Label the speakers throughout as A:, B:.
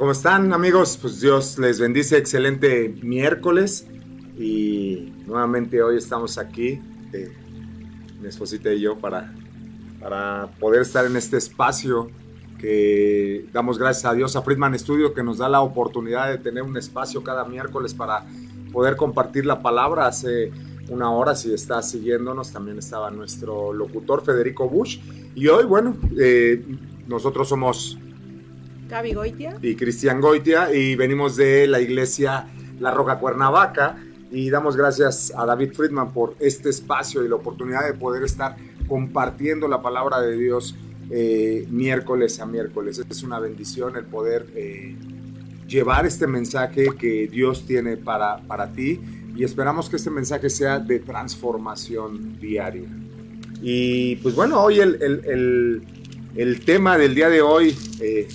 A: ¿Cómo están amigos? Pues Dios les bendice, excelente miércoles y nuevamente hoy estamos aquí, eh, mi esposita y yo, para, para poder estar en este espacio que damos gracias a Dios a Friedman Studio que nos da la oportunidad de tener un espacio cada miércoles para poder compartir la palabra. Hace una hora, si está siguiéndonos, también estaba nuestro locutor Federico Bush y hoy, bueno, eh, nosotros somos
B: Gaby Goitia.
A: Y Cristian Goitia, y venimos de la iglesia La Roca Cuernavaca. Y damos gracias a David Friedman por este espacio y la oportunidad de poder estar compartiendo la palabra de Dios eh, miércoles a miércoles. Es una bendición el poder eh, llevar este mensaje que Dios tiene para, para ti y esperamos que este mensaje sea de transformación diaria. Y pues bueno, hoy el, el, el, tema del día de hoy eh,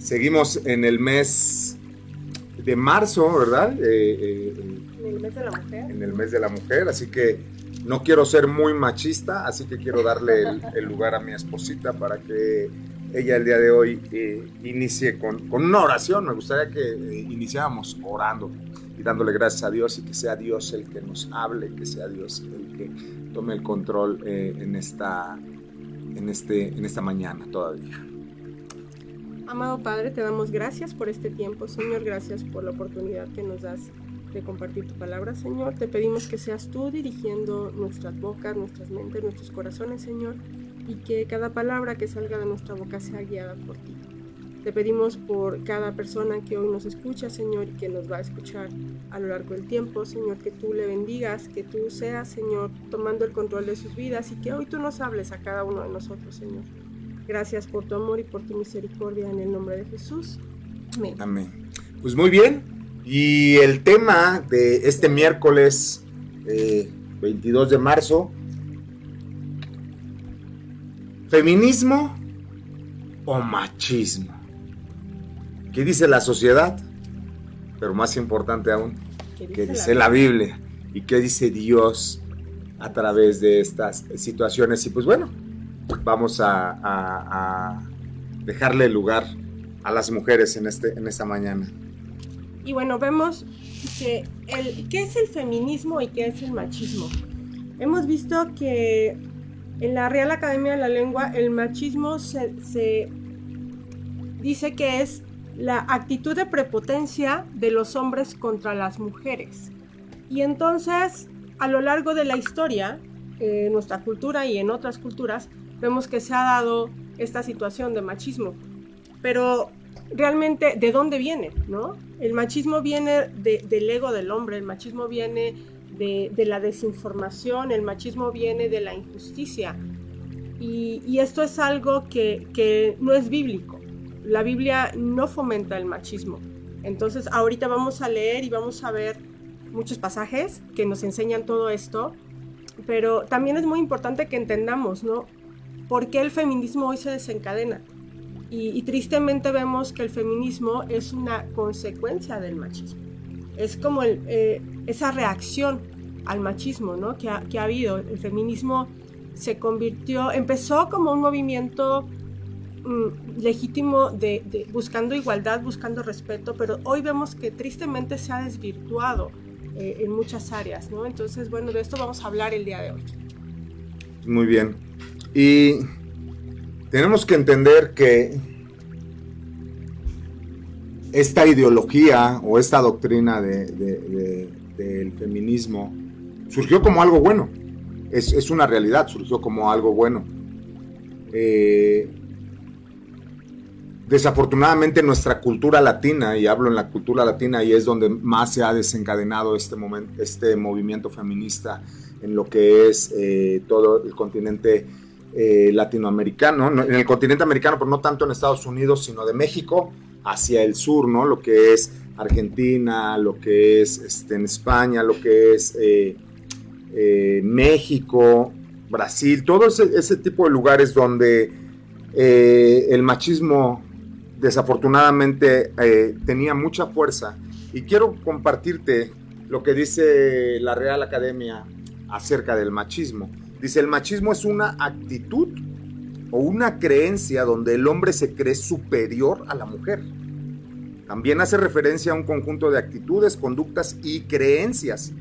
A: Seguimos en el mes de marzo, ¿verdad?
B: Eh, eh, en el mes de la mujer.
A: En el mes de la mujer, así que no quiero ser muy machista, así que quiero darle el, lugar a mi esposita para que ella el día de hoy eh, inicie con, con, una oración. Me gustaría que iniciáramos orando y dándole gracias a Dios y que sea Dios el que nos hable, que sea Dios el que tome el control en, esta, en, este, en esta mañana todavía.
B: Amado Padre, te damos gracias por este tiempo, Señor, gracias por la oportunidad que nos das de compartir tu palabra, Señor. Te pedimos que seas tú dirigiendo nuestras bocas, nuestras mentes, nuestros corazones, Señor, y que cada palabra que salga de nuestra boca sea guiada por ti. Te pedimos por cada persona que hoy nos escucha, Señor, y que nos va a escuchar a lo largo del tiempo, Señor, que tú le bendigas, que tú seas, Señor, tomando el control de sus vidas y que hoy tú nos hables a cada uno de nosotros, Señor. Gracias por tu amor y por tu misericordia en el nombre de Jesús. Amén.
A: Amén. Pues muy bien. Y el tema de este miércoles 22 eh, de marzo, feminismo o machismo. ¿Qué dice la sociedad? Pero más importante aún, ¿qué dice, la, Biblia? ¿Y qué dice Dios a través de estas situaciones? Y pues bueno, vamos a, dejarle lugar a las mujeres en, este, en esta mañana.
B: Y bueno, vemos que el, qué es el feminismo y qué es el machismo. Hemos visto que en la Real Academia de la Lengua el machismo se, se dice que es la actitud de prepotencia de los hombres contra las mujeres. Y entonces, a lo largo de la historia, en nuestra cultura y en otras culturas, vemos que se ha dado esta situación de machismo. Pero realmente, ¿de dónde viene? ¿no? El machismo viene del ego del hombre, el machismo viene de, la desinformación, el machismo viene de la injusticia. Y, esto es algo que, que no es bíblico. La Biblia no fomenta el machismo. Entonces, ahorita vamos a leer y vamos a ver muchos pasajes que nos enseñan todo esto, pero también es muy importante que entendamos, ¿no? Por qué el feminismo hoy se desencadena. Y, tristemente vemos que el feminismo es una consecuencia del machismo. Es como eh, esa reacción al machismo ¿no? que, ha, habido. El feminismo se convirtió, empezó como un movimiento mm, legítimo de, buscando igualdad, buscando respeto, pero hoy vemos que tristemente se ha desvirtuado eh, en muchas áreas. ¿no? Entonces, bueno, de esto vamos a hablar el día de hoy.
A: Muy bien. Y tenemos que entender que esta ideología o esta doctrina del feminismo surgió como algo bueno. Es, una realidad, surgió como algo bueno. Eh, desafortunadamente nuestra cultura latina, y hablo en la cultura latina y es donde más se ha desencadenado este, momento, este movimiento feminista en lo que es eh, todo el continente eh, latinoamericano, en el continente americano, pero no tanto en Estados Unidos, sino de México hacia el sur, ¿no? Lo que es Argentina, lo que es este, en España, lo que es eh, México, Brasil, todo ese, tipo de lugares donde el machismo desafortunadamente tenía mucha fuerza. Y quiero compartirte lo que dice la Real Academia acerca del machismo. Dice, el machismo es una actitud o una creencia donde el hombre se cree superior a la mujer. También hace referencia a un conjunto de actitudes, conductas y creencias,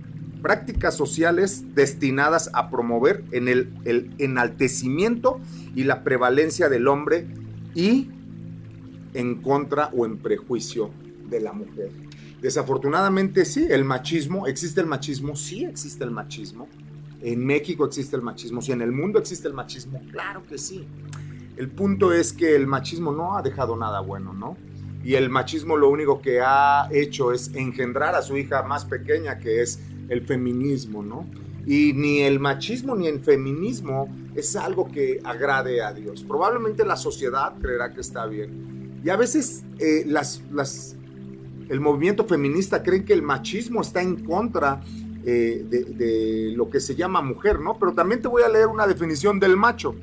A: prácticas sociales destinadas a promover en el, el enaltecimiento y la prevalencia del hombre y en contra o en prejuicio de la mujer. Desafortunadamente sí, el machismo, existe el machismo, sí existe el machismo. En México existe el machismo, sí, en el mundo existe el machismo, claro que sí. El punto es que el machismo no ha dejado nada bueno, ¿no? Y el machismo lo único que ha hecho es engendrar a su hija más pequeña, que es el feminismo, ¿no? Y ni el machismo ni el feminismo es algo que agrade a Dios. Probablemente la sociedad creerá que está bien. Y a veces eh, las, las el movimiento feminista creen que el machismo está en contra eh, de, lo que se llama mujer, ¿no? Pero también te voy a leer una definición del macho,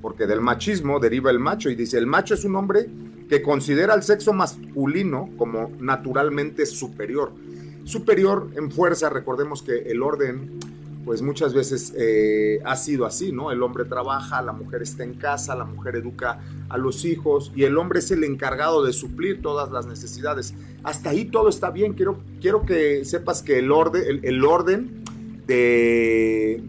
A: porque del machismo deriva el macho y dice, el macho es un hombre que considera al sexo masculino como naturalmente superior. Superior en fuerza, recordemos que el orden pues muchas veces eh, ha sido así, ¿no? El hombre trabaja, la mujer está en casa, la mujer educa a los hijos y el hombre es el encargado de suplir todas las necesidades. Hasta ahí todo está bien. Quiero, quiero que sepas que el orden, el, orden de,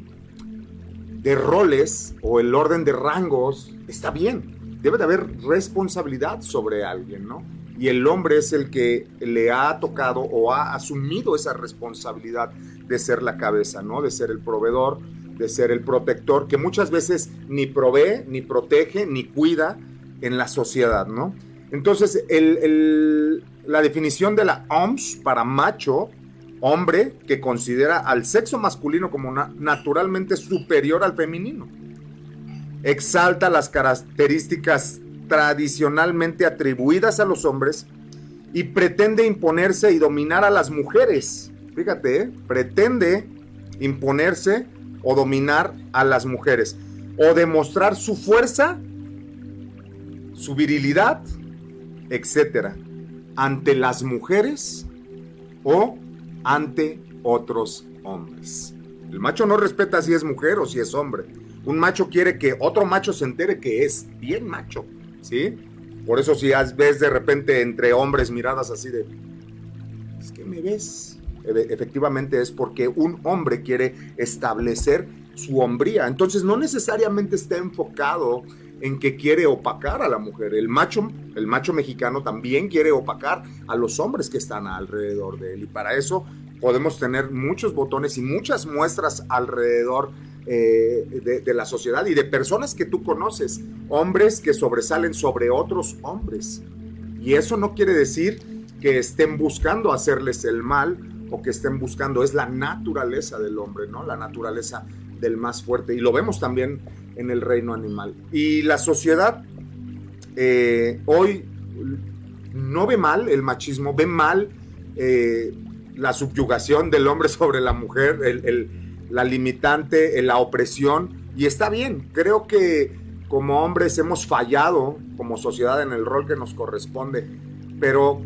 A: de roles o el orden de rangos está bien. Debe de haber responsabilidad sobre alguien, ¿no? Y el hombre es el que le ha tocado o ha asumido esa responsabilidad de ser la cabeza, ¿no? De ser el proveedor, de ser el protector, que muchas veces ni provee, ni protege, ni cuida en la sociedad, ¿no? Entonces, la definición de la OMS para macho, hombre que considera al sexo masculino como naturalmente superior al femenino. Exalta las características tradicionalmente atribuidas a los hombres y pretende imponerse y dominar a las mujeres fíjate, ¿eh? pretende imponerse o dominar a las mujeres o demostrar su fuerza, su virilidad, etcétera, ante las mujeres o ante otros hombres. El macho no respeta si es mujer o si es hombre. Un macho quiere que otro macho se entere que es bien macho, ¿sí? Por eso si ves de repente entre hombres miradas así de, es que me ves, efectivamente es porque un hombre quiere establecer su hombría. Entonces no necesariamente está enfocado en que quiere opacar a la mujer. El macho, el macho mexicano también quiere opacar a los hombres que están alrededor de él. Y para eso podemos tener muchos botones y muchas muestras alrededor eh, de, de, la sociedad y de personas que tú conoces, hombres que sobresalen sobre otros hombres. Y eso no quiere decir que estén buscando hacerles el mal o que estén buscando, es la naturaleza del hombre, ¿no? La naturaleza del más fuerte. Y lo vemos también en el reino animal. Y la sociedad eh, hoy no ve mal el machismo, ve mal eh, la subyugación del hombre sobre la mujer, la limitante, la opresión. Y está bien, creo que como hombres hemos fallado como sociedad en el rol que nos corresponde, pero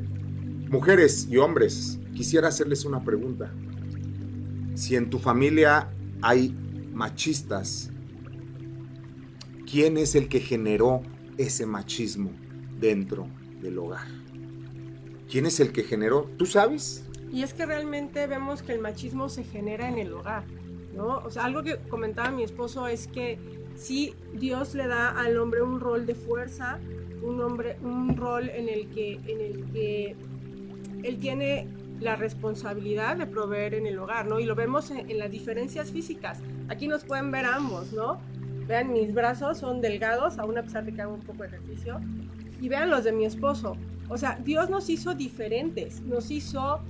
A: mujeres y hombres, quisiera hacerles una pregunta. Si en tu familia hay machistas, ¿quién es el que generó ese machismo dentro del hogar? ¿Quién es el que generó? ¿Tú sabes?
B: Y es que realmente vemos que el machismo se genera en el hogar, ¿no? O sea, algo que comentaba mi esposo es que si Dios le da al hombre un rol de fuerza, un hombre, un rol en el que, en el que él tiene la responsabilidad de proveer en el hogar, ¿no? Y lo vemos en, las diferencias físicas. Aquí nos pueden ver ambos, ¿no? Vean, mis brazos son delgados, aún a pesar de que hago un poco de ejercicio. Y vean los de mi esposo. O sea, Dios nos hizo diferentes, nos hizo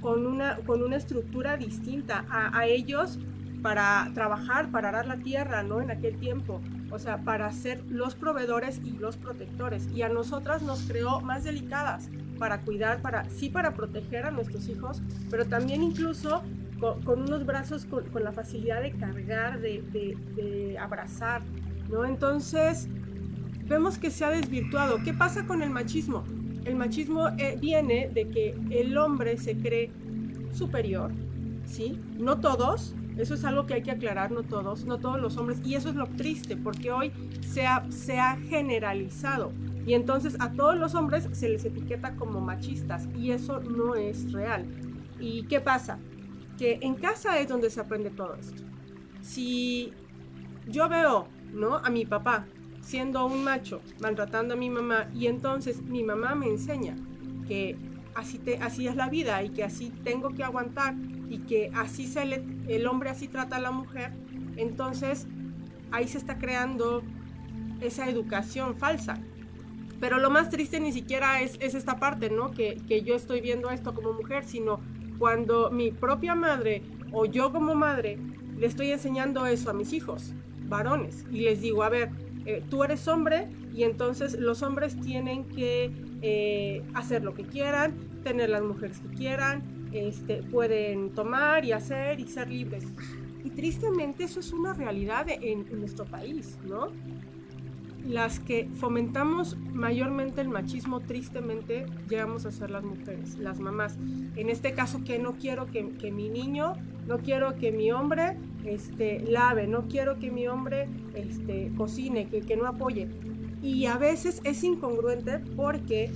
B: con una, con una estructura distinta. A, ellos para trabajar, para arar la tierra, ¿no? En aquel tiempo. O sea, para ser los proveedores y los protectores. Y a nosotras nos creó más delicadas para cuidar, para sí para proteger a nuestros hijos, pero también incluso con, unos brazos con, la facilidad de cargar, de, de, abrazar, ¿no? Entonces, vemos que se ha desvirtuado. ¿Qué pasa con el machismo? El machismo eh, viene de que el hombre se cree superior, ¿sí? No todos, eso es algo que hay que aclarar, no todos, no todos los hombres, y eso es lo triste, porque hoy se ha, se ha generalizado. Y entonces a todos los hombres se les etiqueta como machistas y eso no es real. ¿Y qué pasa? Que en casa es donde se aprende todo esto. Si yo veo, ¿no? A mi papá siendo un macho, maltratando a mi mamá, y entonces mi mamá me enseña que así, te, así es la vida y que así tengo que aguantar y que así se el hombre así trata a la mujer, entonces ahí se está creando esa educación falsa. Pero lo más triste ni siquiera es, es esta parte, ¿no? Que, que yo estoy viendo esto como mujer, sino cuando mi propia madre o yo como madre le estoy enseñando eso a mis hijos, varones, y les digo, a ver, eh, tú eres hombre y entonces los hombres tienen que eh, hacer lo que quieran, tener las mujeres que quieran, este, pueden tomar y hacer y ser libres. Y tristemente eso es una realidad en, nuestro país, ¿no? las que fomentamos mayormente el machismo, tristemente, llegamos a ser las mujeres, las mamás. En este caso, que no quiero que, mi niño, no quiero que mi hombre este, lave, no quiero que mi hombre este, cocine, que no apoye. Y a veces es incongruente porque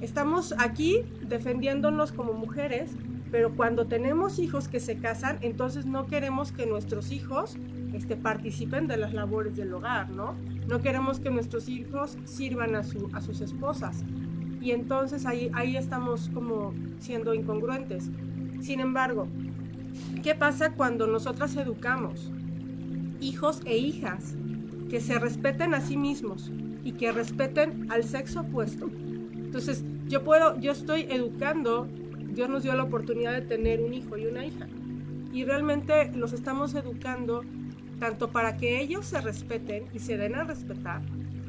B: estamos aquí defendiéndonos como mujeres, pero cuando tenemos hijos que se casan, entonces no queremos que nuestros hijos este, participen de las labores del hogar, ¿no? No queremos que nuestros hijos sirvan a, su, a sus esposas. Y entonces ahí, ahí estamos como siendo incongruentes. Sin embargo, ¿qué pasa cuando nosotras educamos hijos e hijas que se respeten a sí mismos y que respeten al sexo opuesto? Entonces, yo puedo, yo estoy educando Dios nos dio la oportunidad de tener un hijo y una hija. Y realmente los estamos educando tanto para que ellos se respeten y se den a respetar,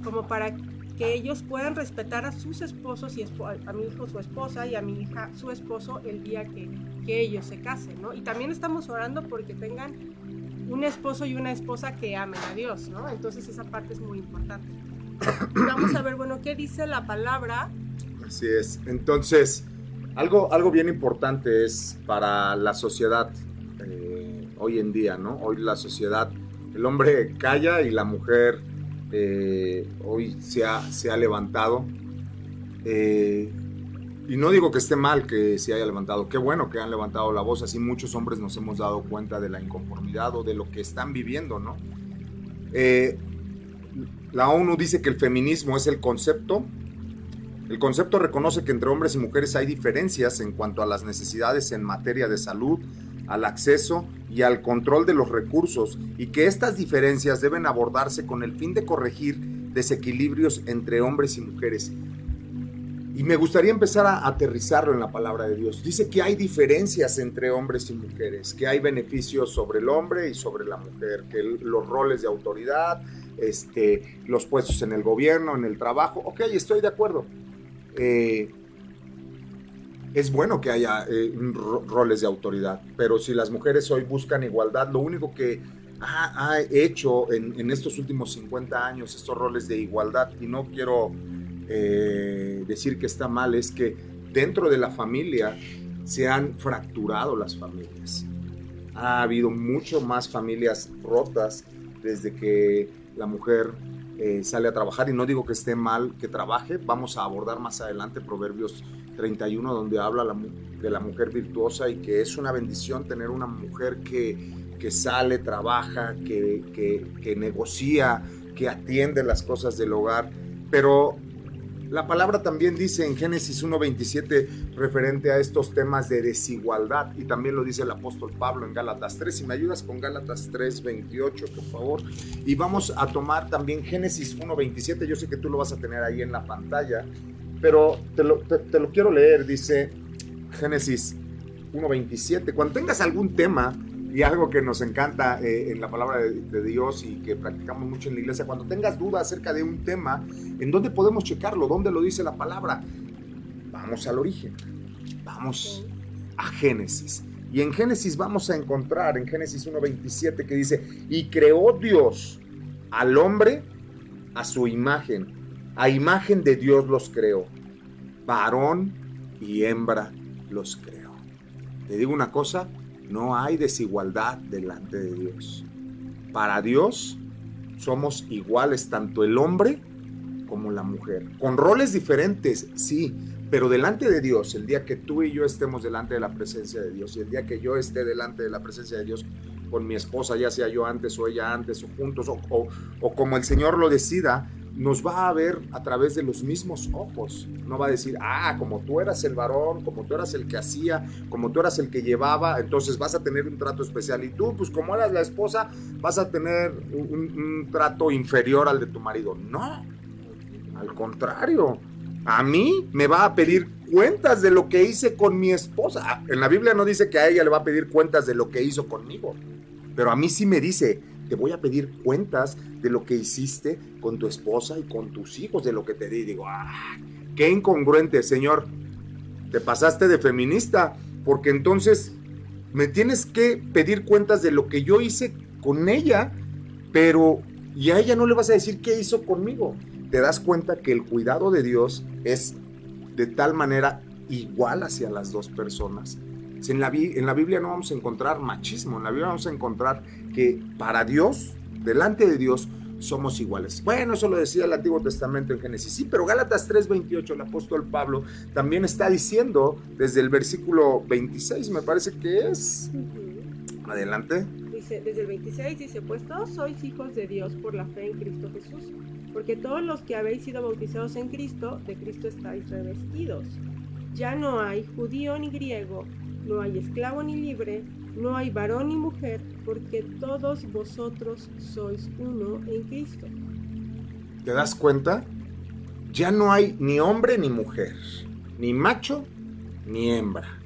B: como para que ellos puedan respetar a sus esposos y a mi hijo su esposa y a mi hija su esposo el día que, que ellos se casen, ¿no? Y también estamos orando porque tengan un esposo y una esposa que amen a Dios, ¿no? Entonces esa parte es muy importante. Vamos a ver, bueno, ¿qué dice la palabra?
A: Así es. Entonces, algo, algo bien importante es para la sociedad eh, hoy en día, ¿no? Hoy la sociedad, el hombre calla y la mujer eh, hoy se ha, se ha levantado. Eh, y no digo que esté mal que se haya levantado, qué bueno que han levantado la voz, así muchos hombres nos hemos dado cuenta de la inconformidad o de lo que están viviendo, ¿no? la ONU dice que el feminismo es el concepto el concepto reconoce que entre hombres y mujeres hay diferencias en cuanto a las necesidades en materia de salud, al acceso y al control de los recursos y que estas diferencias deben abordarse con el fin de corregir desequilibrios entre hombres y mujeres. Y me gustaría empezar a aterrizarlo en la palabra de Dios. Dice que hay diferencias entre hombres y mujeres, que hay beneficios sobre el hombre y sobre la mujer, que los roles de autoridad, este, los puestos en el gobierno, en el trabajo, ok, estoy de acuerdo. Eh, es bueno que haya eh, roles de autoridad, pero si las mujeres hoy buscan igualdad, lo único que ha, hecho en, estos últimos 50 años estos roles de igualdad, y no quiero eh, decir que está mal, es que dentro de la familia se han fracturado las familias. Ha habido mucho más familias rotas desde que la mujer eh, sale a trabajar y no digo que esté mal que trabaje, vamos a abordar más adelante Proverbios 31 donde habla de la mujer virtuosa y que es una bendición tener una mujer que, que sale, trabaja, que, que, que negocia, que atiende las cosas del hogar, pero la palabra también dice en Génesis 1.27 referente a estos temas de desigualdad y también lo dice el apóstol Pablo en Gálatas 3. Si me ayudas con Gálatas 3.28, por favor. Y vamos a tomar también Génesis 1.27. Yo sé que tú lo vas a tener ahí en la pantalla, pero te lo, te lo quiero leer. Dice Génesis 1.27. Cuando tengas algún tema Y algo que nos encanta eh, en la palabra de, Dios y que practicamos mucho en la iglesia, cuando tengas duda acerca de un tema, ¿en dónde podemos checarlo? ¿Dónde lo dice la palabra? Vamos al origen, vamos a Génesis. Y en Génesis vamos a encontrar, en Génesis 1.27, que dice, y creó Dios al hombre a su imagen, a imagen de Dios los creó, varón y hembra los creó. Te digo una cosa, no hay desigualdad delante de Dios. Para Dios somos iguales tanto el hombre como la mujer. Con roles diferentes, sí, pero delante de Dios, el día que tú y yo estemos delante de la presencia de Dios y el día que yo esté delante de la presencia de Dios con mi esposa, ya sea yo antes o ella antes o juntos o, o como el Señor lo decida, nos va a ver a través de los mismos ojos. No va a decir, ah, como tú eras el varón, como tú eras el que hacía, como tú eras el que llevaba, entonces vas a tener un trato especial. Y tú, pues como eras la esposa, vas a tener un, trato inferior al de tu marido. No, al contrario. A mí me va a pedir cuentas de lo que hice con mi esposa. En la Biblia no dice que a ella le va a pedir cuentas de lo que hizo conmigo. Pero a mí sí me dice, te voy a pedir cuentas de lo que hiciste con tu esposa y con tus hijos, de lo que te di. Digo, ah, qué incongruente, Señor. Te pasaste de feminista, porque entonces me tienes que pedir cuentas de lo que yo hice con ella, pero y a ella no le vas a decir qué hizo conmigo. Te das cuenta que el cuidado de Dios es de tal manera igual hacia las dos personas. En la, en la Biblia no vamos a encontrar machismo, en la Biblia vamos a encontrar que para Dios, delante de Dios, somos iguales. Bueno, eso lo decía el Antiguo Testamento en Génesis. Sí, pero Gálatas 3:28, el apóstol Pablo también está diciendo desde el versículo 26, me parece que es. Adelante.
B: Dice, desde el 26 dice, pues todos sois hijos de Dios por la fe en Cristo Jesús, porque todos los que habéis sido bautizados en Cristo, de Cristo estáis revestidos. Ya no hay judío ni griego, no hay esclavo ni libre, no hay varón ni mujer, porque todos vosotros sois uno en Cristo.
A: ¿Te das cuenta? Ya no hay ni hombre ni mujer, ni macho ni hembra,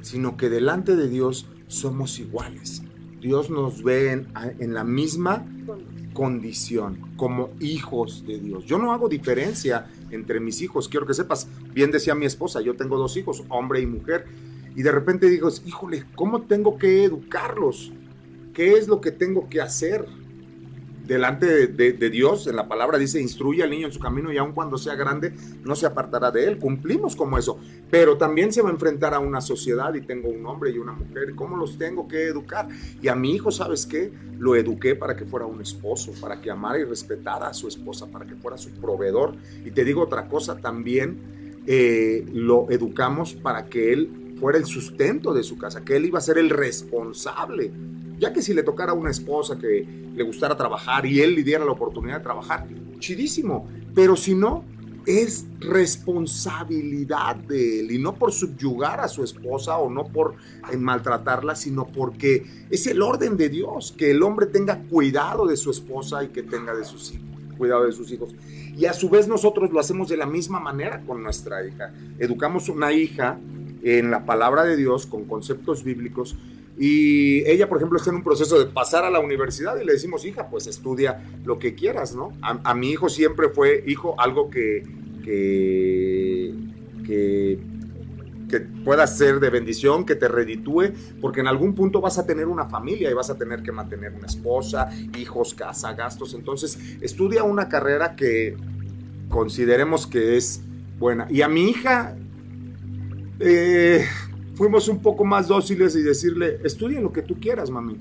A: sino que delante de Dios somos iguales. Dios nos ve en, la misma condición, como hijos de Dios. Yo no hago diferencia entre mis hijos, quiero que sepas, bien decía mi esposa, yo tengo dos hijos, hombre y mujer, y de repente digo, híjole, ¿cómo tengo que educarlos? ¿Qué es lo que tengo que hacer? Delante de, Dios, en la palabra dice, instruye al niño en su camino y aun cuando sea grande, no se apartará de él. Cumplimos como eso. Pero también se va a enfrentar a una sociedad y tengo un hombre y una mujer. ¿Cómo los tengo que educar? Y a mi hijo, ¿sabes qué? Lo eduqué para que fuera un esposo, para que amara y respetara a su esposa, para que fuera su proveedor. Y te digo otra cosa, también eh, lo educamos para que él fuera el sustento de su casa, que él iba a ser el responsable. Ya que si le tocara a una esposa que le gustara trabajar y él le diera la oportunidad de trabajar, chidísimo. Pero si no, es responsabilidad de él y no por subyugar a su esposa o no por eh, maltratarla, sino porque es el orden de Dios, que el hombre tenga cuidado de su esposa y que tenga de sus hijos, cuidado de sus hijos. Y a su vez nosotros lo hacemos de la misma manera con nuestra hija. Educamos una hija en la palabra de Dios con conceptos bíblicos. Y ella, por ejemplo, está en un proceso de pasar a la universidad y le decimos, hija, pues estudia lo que quieras, ¿no? A, mi hijo siempre fue, hijo, algo que, que, que, que, pueda ser de bendición, que te reditúe, porque en algún punto vas a tener una familia y vas a tener que mantener una esposa, hijos, casa, gastos. Entonces, estudia una carrera que consideremos que es buena. Y a mi hija eh, fuimos un poco más dóciles y decirle, estudia lo que tú quieras, mami.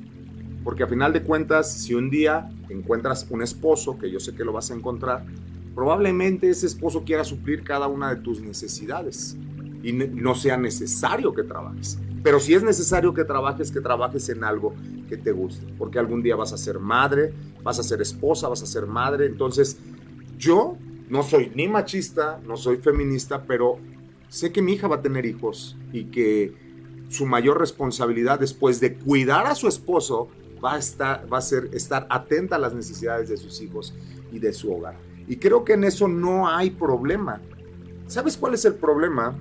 A: Porque a final de cuentas, si un día encuentras un esposo, que yo sé que lo vas a encontrar, probablemente ese esposo quiera suplir cada una de tus necesidades y no sea necesario que trabajes. Pero si es necesario que trabajes, que trabajes en algo que te guste, porque algún día vas a ser madre, vas a ser esposa, vas a ser madre. Entonces, yo no soy ni machista, no soy feminista, pero sé que mi hija va a tener hijos y que su mayor responsabilidad después de cuidar a su esposo va a, estar, va a ser estar atenta a las necesidades de sus hijos y de su hogar. Y creo que en eso no hay problema. ¿Sabes cuál es el problema?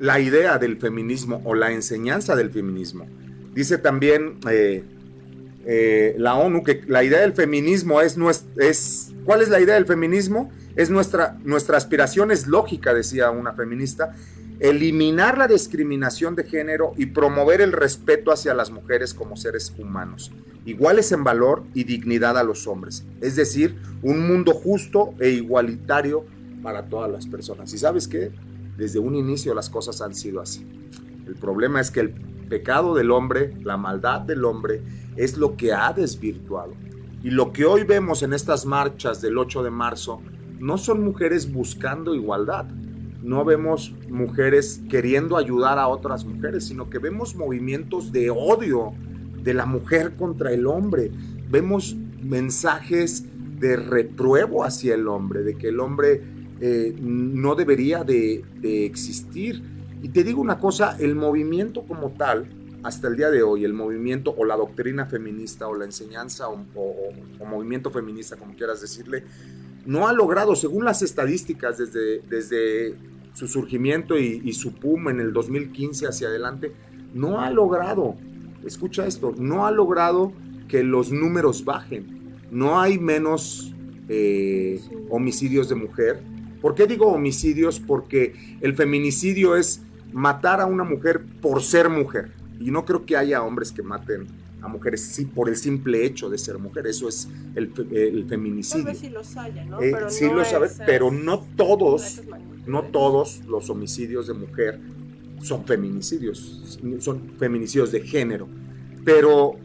A: la idea del feminismo o la enseñanza del feminismo. Dice también eh, eh, la ONU que la idea del feminismo es, es, ¿cuál es la idea del feminismo? Es nuestra, nuestra aspiración es lógica, decía una feminista, eliminar la discriminación de género y promover el respeto hacia las mujeres como seres humanos, iguales en valor y dignidad a los hombres, es decir, un mundo justo e igualitario para todas las personas. ¿Y sabes qué? Desde un inicio las cosas han sido así. El problema es que el pecado del hombre, la maldad del hombre, es lo que ha desvirtuado. Y lo que hoy vemos en estas marchas del 8 de marzo no son mujeres buscando igualdad, no vemos mujeres queriendo ayudar a otras mujeres, sino que vemos movimientos de odio de la mujer contra el hombre. Vemos mensajes de repruebo hacia el hombre, de que el hombre eh, no debería de, existir. Y te digo una cosa, el movimiento como tal, hasta el día de hoy, el movimiento o la doctrina feminista o la enseñanza o, movimiento feminista, como quieras decirle, no ha logrado, según las estadísticas desde, desde su surgimiento y, su pum en el 2015 hacia adelante, no ha logrado, escucha esto, no ha logrado que los números bajen. No hay menos eh, homicidios de mujer. ¿Por qué digo homicidios? Porque el feminicidio es matar a una mujer por ser mujer. Y no creo que haya hombres que maten a mujeres sí, por el simple hecho de ser mujer. Eso es el, feminicidio. Tal
B: vez los haya, ¿no?
A: Eh, pero sí lo sabe, pero no todos no todos los homicidios de mujer son feminicidios, son feminicidios de género. Pero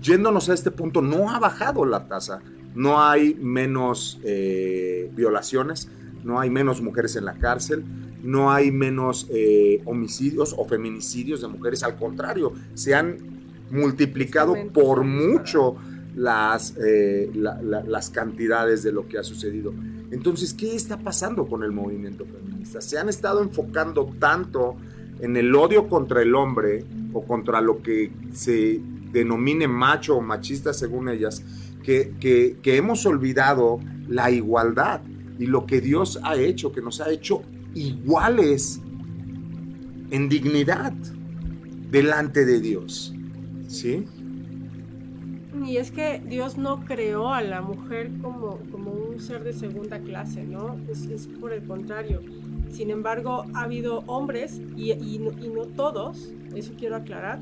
A: yéndonos a este punto, no ha bajado la tasa. No hay menos eh, violaciones, no hay menos mujeres en la cárcel, no hay menos eh, homicidios o feminicidios de mujeres. Al contrario, se han multiplicado por mucho las, eh, las cantidades de lo que ha sucedido. Entonces, ¿qué está pasando con el movimiento feminista? Se han estado enfocando tanto en el odio contra el hombre o contra lo que se denomine macho o machista según ellas, que, que, hemos olvidado la igualdad y lo que Dios ha hecho, que nos ha hecho iguales en dignidad delante de Dios. ¿Sí?
B: Y es que Dios no creó a la mujer como, como un ser de segunda clase, ¿no? Es, es por el contrario. Sin embargo, ha habido hombres, y, y, no, todos, eso quiero aclarar,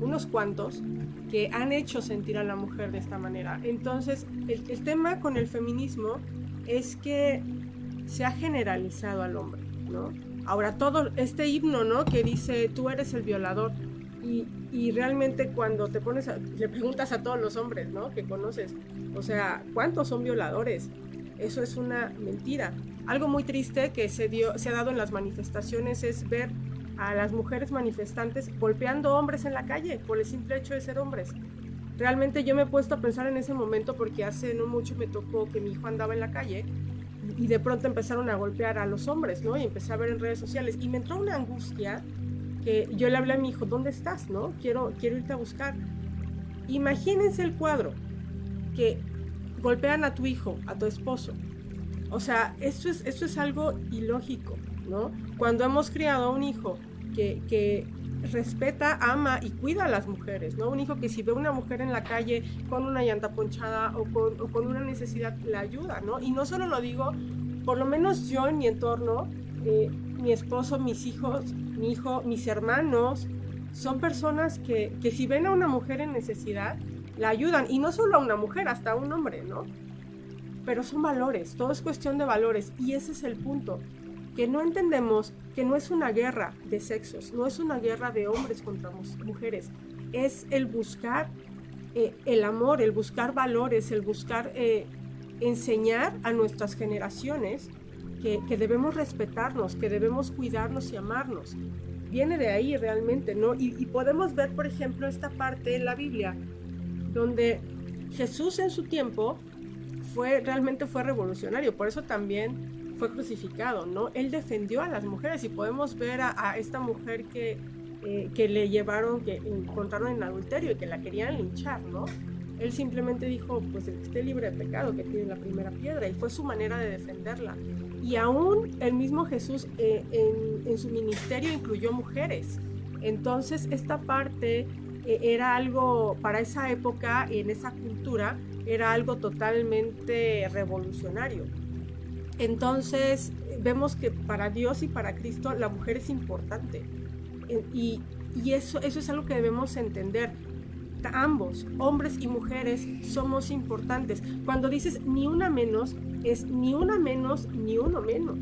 B: unos cuantos, que han hecho sentir a la mujer de esta manera. Entonces, el, el tema con el feminismo es que se ha generalizado al hombre, ¿no? Ahora, todo este himno, ¿no? Que dice, tú eres el violador, y, realmente cuando te pones, le preguntas a todos los hombres, ¿no? Que conoces, o sea, ¿cuántos son violadores? Eso es una mentira. Algo muy triste que se, dio, se ha dado en las manifestaciones es ver a las mujeres manifestantes golpeando hombres en la calle por el simple hecho de ser hombres. Realmente yo me he puesto a pensar en ese momento porque hace no mucho me tocó que mi hijo andaba en la calle y de pronto empezaron a golpear a los hombres, ¿no? Y empecé a ver en redes sociales y me entró una angustia yo le hablé a mi hijo, ¿dónde estás? ¿No? Quiero, quiero irte a buscar. Imagínense el cuadro, que golpean a tu hijo, a tu esposo. O sea, esto es, esto es algo ilógico, ¿no? Cuando hemos criado a un hijo que, que respeta, ama y cuida a las mujeres, ¿no? Un hijo que si ve una mujer en la calle con una llanta ponchada o con, una necesidad, la ayuda, ¿no? Y no solo lo digo, por lo menos yo en mi entorno, mi esposo, mis hijos, mi hijo, mis hermanos, son personas que, que si ven a una mujer en necesidad, la ayudan. Y no solo a una mujer, hasta a un hombre, ¿no? Pero son valores, todo es cuestión de valores. Y ese es el punto, que no entendemos que no es una guerra de sexos, no es una guerra de hombres contra mujeres, es el buscar eh, el amor, el buscar valores, el buscar eh, enseñar a nuestras generaciones que, debemos respetarnos, que debemos cuidarnos y amarnos. Viene de ahí realmente, ¿no? Y, podemos ver, por ejemplo, esta parte en la Biblia, donde Jesús en su tiempo fue, realmente fue revolucionario, por eso también fue crucificado, ¿no? Él defendió a las mujeres y podemos ver a, esta mujer que, eh, que le llevaron, que encontraron en adulterio y que la querían linchar, ¿no? Él simplemente dijo, pues el que esté libre de pecado, que tiene la primera piedra, y fue su manera de defenderla. Y aún el mismo Jesús eh, en, su ministerio incluyó mujeres. Entonces esta parte eh, era algo, para esa época, en esa cultura, era algo totalmente revolucionario. Entonces vemos que para Dios y para Cristo la mujer es importante. Y, y eso es algo que debemos entender ambos, hombres y mujeres, somos importantes. Cuando dices ni una menos, es ni una menos ni uno menos.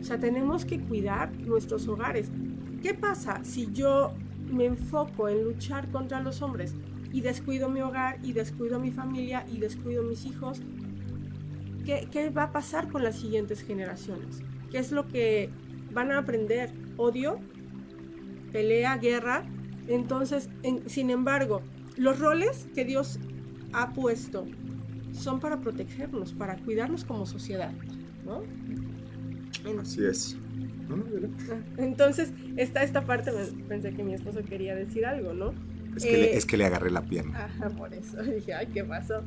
B: O sea, tenemos que cuidar nuestros hogares. ¿Qué pasa si yo me enfoco en luchar contra los hombres y descuido mi hogar y descuido mi familia y descuido mis hijos? ¿Qué, qué va a pasar con las siguientes generaciones? ¿Qué es lo que van a aprender? ¿Odio? ¿Pelea? ¿Guerra? Entonces, sin embargo, los roles que Dios ha puesto son para protegernos, para cuidarnos como sociedad, ¿no?
A: Así es.
B: Ah, entonces, está esta parte, pensé que mi esposo quería decir algo, ¿no?
A: Es que, le, eh, es que le agarré la pierna.
B: Ajá, por eso. Dije, ay, ¿qué pasó?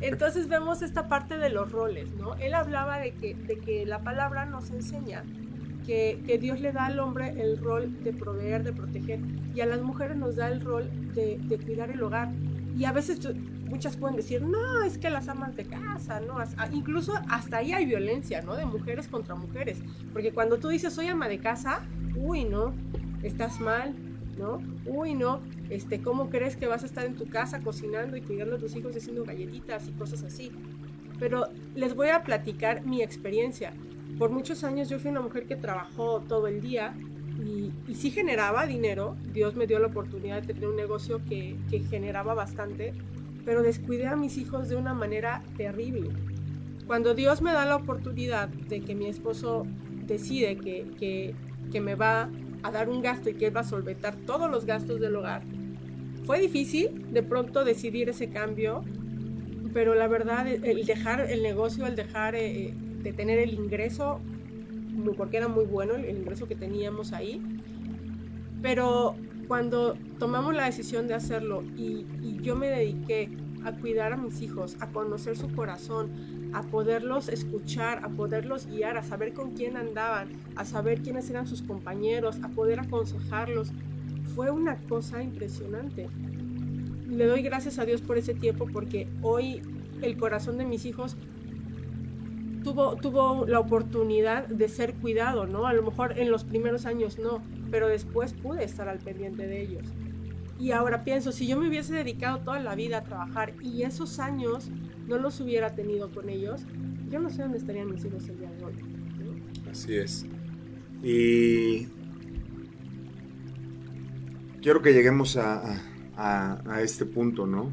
B: Entonces vemos esta parte de los roles, ¿no? Él hablaba de que, de que la palabra nos enseña que, Dios le da al hombre el rol de proveer, de proteger, y a las mujeres nos da el rol de, cuidar el hogar. Y a veces muchas pueden decir, no, es que las amas de casa, ¿no? Incluso hasta ahí hay violencia, ¿no? De mujeres contra mujeres. Porque cuando tú dices, soy ama de casa, uy, no, estás mal, ¿no? Uy, no, este, ¿cómo crees que vas a estar en tu casa cocinando y cuidando a tus hijos haciendo galletitas y cosas así? Pero les voy a platicar mi experiencia por muchos años yo fui una mujer que trabajó todo el día y, y sí generaba dinero. Dios me dio la oportunidad de tener un negocio que, generaba bastante, pero descuidé a mis hijos de una manera terrible. Cuando Dios me da la oportunidad de que mi esposo decide que me va a dar un gasto y que él va a solventar todos los gastos del hogar, fue difícil de pronto decidir ese cambio, pero la verdad, el dejar el negocio, el dejar eh, de tener el ingreso, porque era muy bueno el, ingreso que teníamos ahí. Pero cuando tomamos la decisión de hacerlo y, yo me dediqué a cuidar a mis hijos, a conocer su corazón, a poderlos escuchar, a poderlos guiar, a saber con quién andaban, a saber quiénes eran sus compañeros, a poder aconsejarlos. Fue una cosa impresionante. Le doy gracias a Dios por ese tiempo porque hoy el corazón de mis hijos tuvo, tuvo la oportunidad de ser cuidado, ¿no? A lo mejor en los primeros años no, pero después pude estar al pendiente de ellos. Y ahora pienso, si yo me hubiese dedicado toda la vida a trabajar y esos años no los hubiera tenido con ellos, yo no sé dónde estarían mis hijos el día de hoy.
A: Así es. Y quiero que lleguemos a, a este punto, ¿no?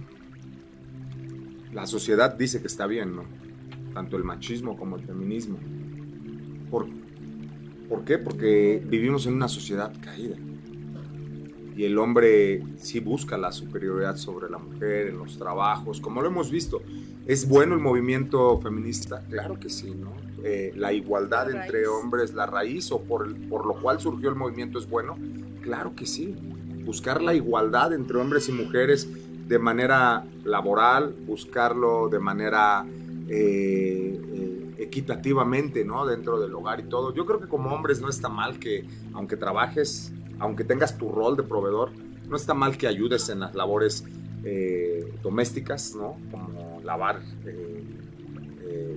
A: La sociedad dice que está bien, ¿no? Tanto el machismo como el feminismo. ¿Por, ¿Por qué? Porque vivimos en una sociedad caída. Y el hombre sí busca la superioridad sobre la mujer en los trabajos, como lo hemos visto. ¿Es bueno el movimiento feminista? Claro que sí, ¿no? Eh, la igualdad entre hombres, la raíz o por, por lo cual surgió el movimiento es bueno? Claro que sí. Buscar la igualdad entre hombres y mujeres de manera laboral, buscarlo de manera eh, eh, equitativamente, ¿no? Dentro del hogar y todo. Yo creo que como hombres no está mal que, aunque trabajes, aunque tengas tu rol de proveedor, no está mal que ayudes en las labores eh, domésticas, ¿no? Como lavar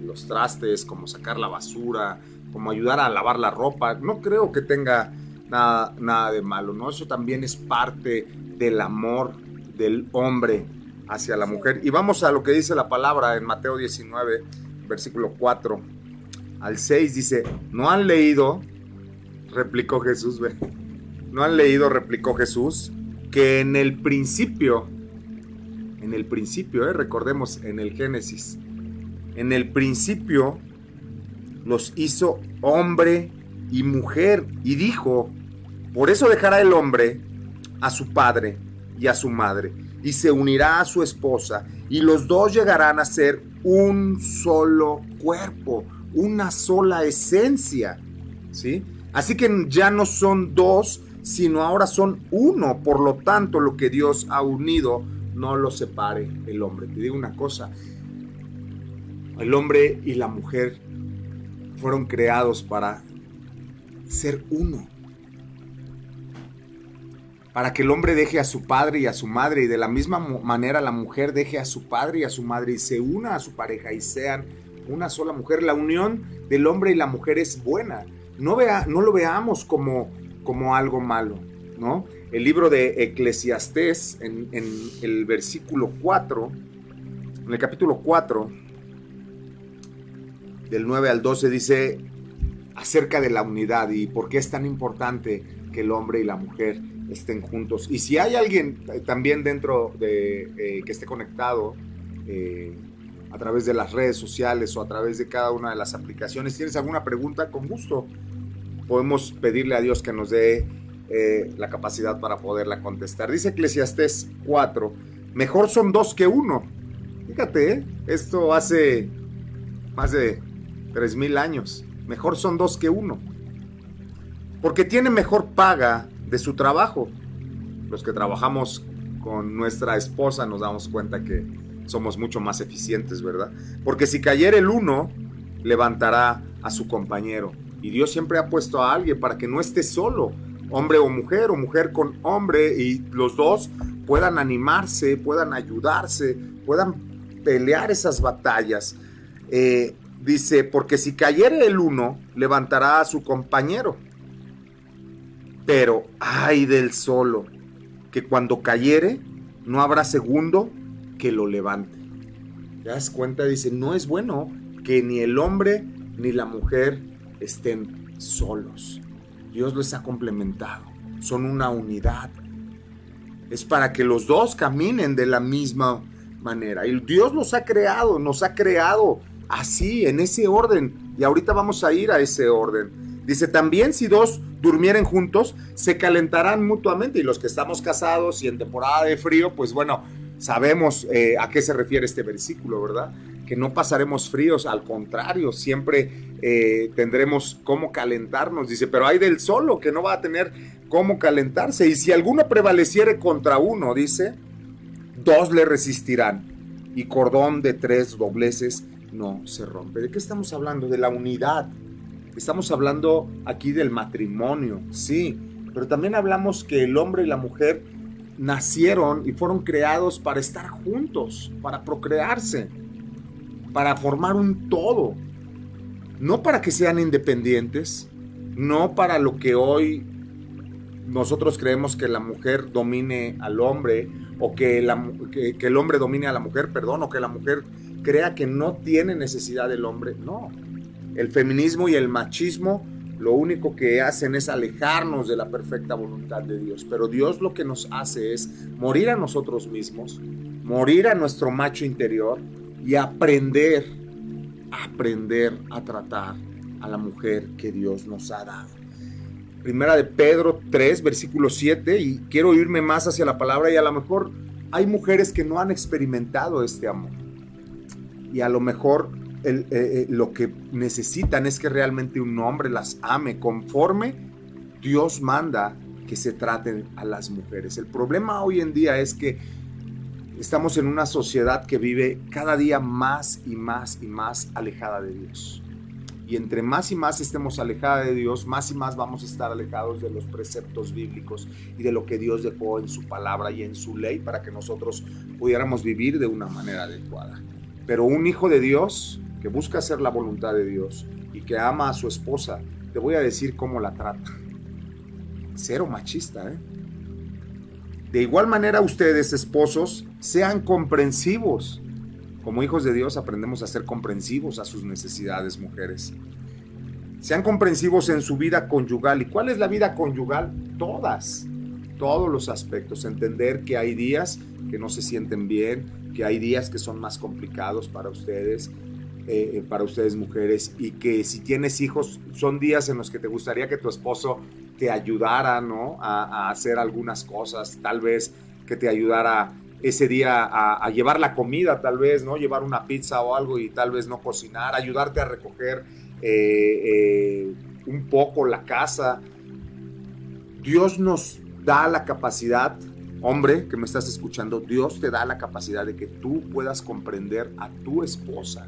A: los trastes, como sacar la basura, como ayudar a lavar la ropa. No creo que tenga nada, nada de malo, ¿no? Eso también es parte del amor del hombre hacia la mujer. Y vamos a lo que dice la palabra en Mateo 19, versículo 4 al 6, dice, no han leído, replicó Jesús, no han leído, replicó Jesús, que en el principio, en el principio, eh, recordemos, en el Génesis, en el principio los hizo hombre y mujer y dijo, por eso dejará el hombre a su padre y a su madre y se unirá a su esposa y los dos llegarán a ser un solo cuerpo, una sola esencia, ¿sí? Así que ya no son dos, sino ahora son uno. Por lo tanto, lo que Dios ha unido, no lo separe el hombre. Te digo una cosa, el hombre y la mujer fueron creados para ser uno. Para que el hombre deje a su padre y a su madre y de la misma manera la mujer deje a su padre y a su madre y se una a su pareja y sean una sola mujer. La unión del hombre y la mujer es buena. No, vea, no lo veamos como, como algo malo, ¿no? El libro de Eclesiastés, en, en el versículo 4, en el capítulo 4, del 9 al 12, dice acerca de la unidad y por qué es tan importante que el hombre y la mujer estén juntos. Y si hay alguien eh, también dentro de eh, que esté conectado, eh, a través de las redes sociales o a través de cada una de las aplicaciones. ¿Tienes alguna pregunta? Con gusto. Podemos pedirle a Dios que nos dé la capacidad para poderla contestar. Dice Eclesiastés 4, mejor son dos que uno. Fíjate, esto hace más de 3.000 años. Mejor son dos que uno. Porque tiene mejor paga de su trabajo. Los que trabajamos con nuestra esposa nos damos cuenta que somos mucho más eficientes, ¿verdad? Porque si cayera el uno, levantará a su compañero. Y Dios siempre ha puesto a alguien para que no esté solo, hombre o mujer, o mujer con hombre, y los dos puedan animarse, puedan ayudarse, puedan pelear esas batallas. Eh, dice, porque si cayera el uno, levantará a su compañero. Pero ay del solo, que cuando cayere, no habrá segundo que lo levante. ¿Te das cuenta? Dice, no es bueno que ni el hombre ni la mujer estén solos. Dios les ha complementado. Son una unidad. Es para que los dos caminen de la misma manera. Y Dios los ha creado, nos ha creado así, en ese orden. Y ahorita vamos a ir a ese orden. Dice, también si dos durmieren juntos, se calentarán mutuamente. Y los que estamos casados y en temporada de frío, pues bueno, sabemos eh, a qué se refiere este versículo, ¿verdad? Que no pasaremos fríos, al contrario, siempre eh, tendremos cómo calentarnos, dice, pero hay del solo que no va a tener cómo calentarse. Y si alguno prevaleciere contra uno, dice, dos le resistirán y cordón de tres dobleces no se rompe. ¿De qué estamos hablando? De la unidad. Estamos hablando aquí del matrimonio, sí, pero también hablamos que el hombre y la mujer nacieron y fueron creados para estar juntos, para procrearse, para formar un todo. No para que sean independientes, no para lo que hoy nosotros creemos que la mujer domine al hombre o que, que, el hombre domine a la mujer, perdón, o que la mujer crea que no tiene necesidad del hombre. No, el feminismo y el machismo lo único que hacen es alejarnos de la perfecta voluntad de Dios. Pero Dios lo que nos hace es morir a nosotros mismos, morir a nuestro macho interior y aprender, aprender a tratar a la mujer que Dios nos ha dado. Primera de Pedro 3, versículo 7, y quiero irme más hacia la palabra y a lo mejor hay mujeres que no han experimentado este amor. Y a lo mejor eh, eh, lo que necesitan es que realmente un hombre las ame conforme Dios manda que se traten a las mujeres. El problema hoy en día es que estamos en una sociedad que vive cada día más y más y más alejada de Dios. Y entre más y más estemos alejadas de Dios, más y más vamos a estar alejados de los preceptos bíblicos y de lo que Dios dejó en su palabra y en su ley para que nosotros pudiéramos vivir de una manera adecuada. Pero un hijo de Dios que busca hacer la voluntad de Dios y que ama a su esposa, te voy a decir cómo la trata. Cero machista, ¿eh? De igual manera ustedes, esposos, sean comprensivos. Como hijos de Dios aprendemos a ser comprensivos a sus necesidades, mujeres. Sean comprensivos en su vida conyugal. ¿Y cuál es la vida conyugal? Todas, todos los aspectos. Entender que hay días que no se sienten bien, que hay días que son más complicados para ustedes, eh, eh, para ustedes mujeres y que si tienes hijos son días en los que te gustaría que tu esposo te ayudara, ¿no? A, hacer algunas cosas, tal vez que te ayudara ese día a, llevar la comida, tal vez, ¿no? Llevar una pizza o algo y tal vez no cocinar, ayudarte a recoger eh, un poco la casa. Dios nos da la capacidad Hombre que me estás escuchando, Dios te da la capacidad de que tú puedas comprender a tu esposa,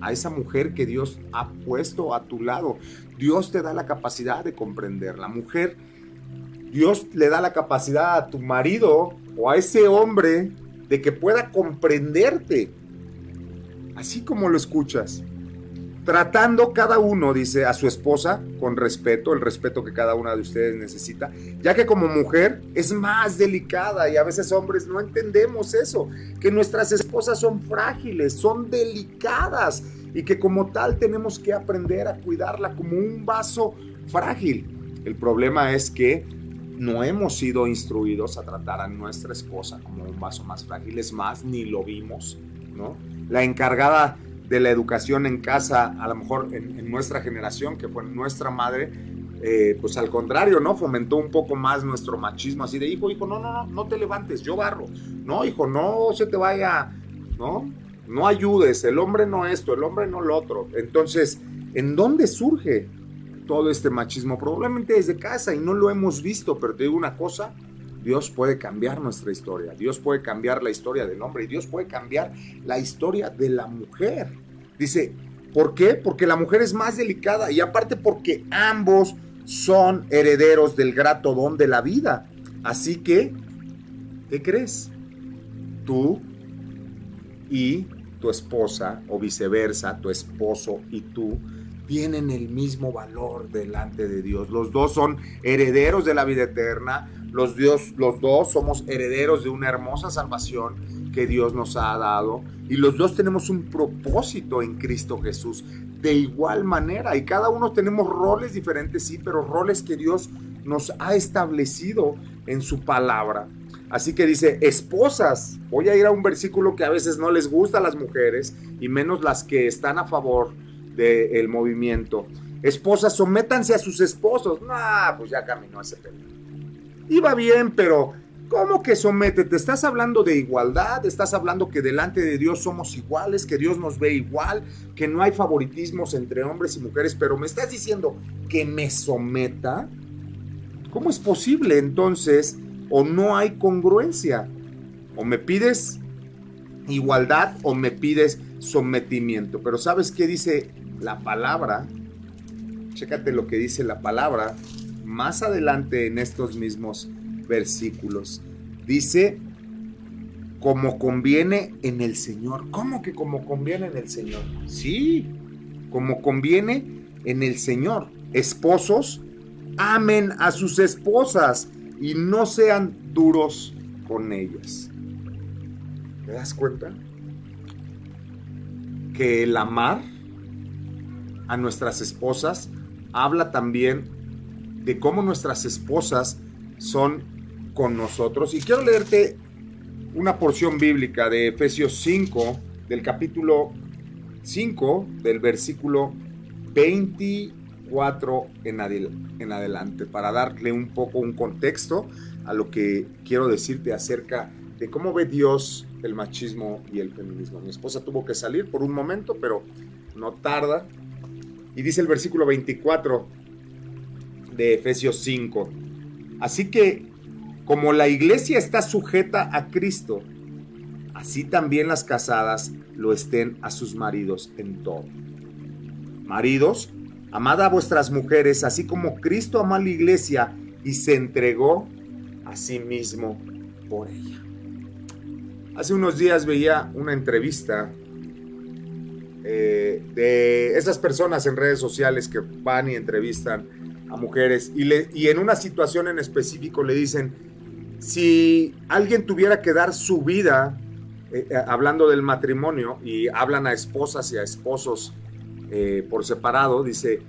A: a esa mujer que Dios ha puesto a tu lado. Dios te da la capacidad de comprender. La mujer, Dios le da la capacidad a tu marido o a ese hombre de que pueda comprenderte. Así como lo escuchas tratando cada uno, dice, a su esposa con respeto, el respeto que cada una de ustedes necesita, ya que como mujer es más delicada y a veces hombres no entendemos eso, que nuestras esposas son frágiles, son delicadas y que como tal tenemos que aprender a cuidarla como un vaso frágil. El problema es que no hemos sido instruidos a tratar a nuestra esposa como un vaso más frágil, es más, ni lo vimos, ¿no? La encargada de la educación en casa, a lo mejor en, nuestra generación, que fue nuestra madre, eh, pues al contrario, ¿no? Fomentó un poco más nuestro machismo, así de, hijo, hijo, no, no, no, no te levantes, yo barro. No, hijo, no se te vaya, ¿no? No ayudes, el hombre no esto, el hombre no lo otro. Entonces, ¿en dónde surge todo este machismo? Probablemente desde casa y no lo hemos visto, pero te digo una cosa, Dios puede cambiar nuestra historia, Dios puede cambiar la historia del hombre y Dios puede cambiar la historia de la mujer. Dice, ¿por qué? Porque la mujer es más delicada y aparte porque ambos son herederos del grato don de la vida. Así que, ¿qué crees? Tú y tu esposa o viceversa, tu esposo y tú tienen el mismo valor delante de Dios. Los dos son herederos de la vida eterna. Los, Dios, los dos somos herederos de una hermosa salvación que Dios nos ha dado. Y los dos tenemos un propósito en Cristo Jesús. De igual manera. Y cada uno tenemos roles diferentes, sí, pero roles que Dios nos ha establecido en su palabra. Así que dice, esposas, voy a ir a un versículo que a veces no les gusta a las mujeres y menos las que están a favor del movimiento. Esposas, sométanse a sus esposos. No, pues ya caminó ese pelo. Iba bien, pero ¿cómo que sométete? Estás hablando de igualdad, estás hablando que delante de Dios somos iguales, que Dios nos ve igual, que no hay favoritismos entre hombres y mujeres, pero me estás diciendo que me someta. ¿Cómo es posible entonces? O no hay congruencia. O me pides igualdad o me pides sometimiento. Pero ¿sabes qué dice la palabra? Chécate lo que dice la palabra más adelante en estos mismos versículos. Dice, como conviene en el Señor. ¿Cómo que como conviene en el Señor? Sí, como conviene en el Señor. Esposos, amen a sus esposas y no sean duros con ellas. ¿Te das cuenta? Que el amar a nuestras esposas habla también de cómo nuestras esposas son con nosotros. Y quiero leerte una porción bíblica de Efesios 5, del capítulo 5, del versículo 24 en, en adelante, para darle un poco un contexto a lo que quiero decirte acerca de cómo ve Dios el machismo y el feminismo. Mi esposa tuvo que salir por un momento, pero no tarda. Y dice el versículo 24 de Efesios 5. Así que como la iglesia está sujeta a Cristo, así también las casadas lo estén a sus maridos en todo. Maridos, amad a vuestras mujeres, así como Cristo amó a la iglesia y se entregó a sí mismo por ella. Hace unos días veía una entrevista eh, de esas personas en redes sociales que van y entrevistan a mujeres y, le, y en una situación en específico le dicen, si alguien tuviera que dar su vida, eh, eh, hablando del matrimonio, y hablan a esposas y a esposos por separado, dice,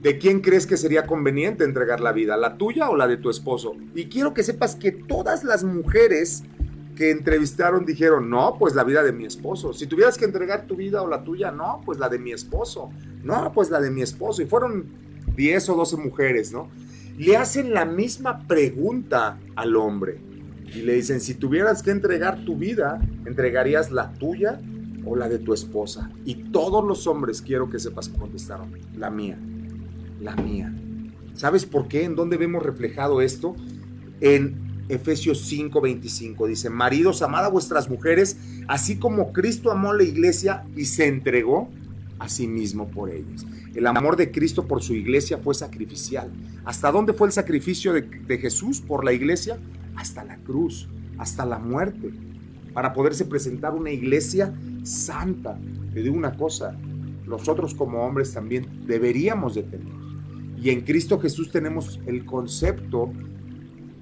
A: ¿de quién crees que sería conveniente entregar la vida? ¿La tuya o la de tu esposo? Y quiero que sepas que todas las mujeres que entrevistaron dijeron, no, pues la vida de mi esposo. Si tuvieras que entregar tu vida o la tuya, no, pues la de mi esposo. No, pues la de mi esposo. Y fueron 10 o 12 mujeres, ¿no? Le hacen la misma pregunta al hombre. Y le dicen, si tuvieras que entregar tu vida, ¿entregarías la tuya o la de tu esposa? Y todos los hombres, quiero que sepas contestaron, la mía, la mía. ¿Sabes por qué? ¿En dónde vemos reflejado esto? En Efesios 5:25. Dice, maridos, amad a vuestras mujeres, así como Cristo amó a la iglesia y se entregó a sí mismo por ellas. El amor de Cristo por su iglesia fue sacrificial. ¿Hasta dónde fue el sacrificio de, Jesús por la iglesia? Hasta la cruz, hasta la muerte, para poderse presentar una iglesia santa. Te digo una cosa, nosotros como hombres también deberíamos de tener. Y en Cristo Jesús tenemos el concepto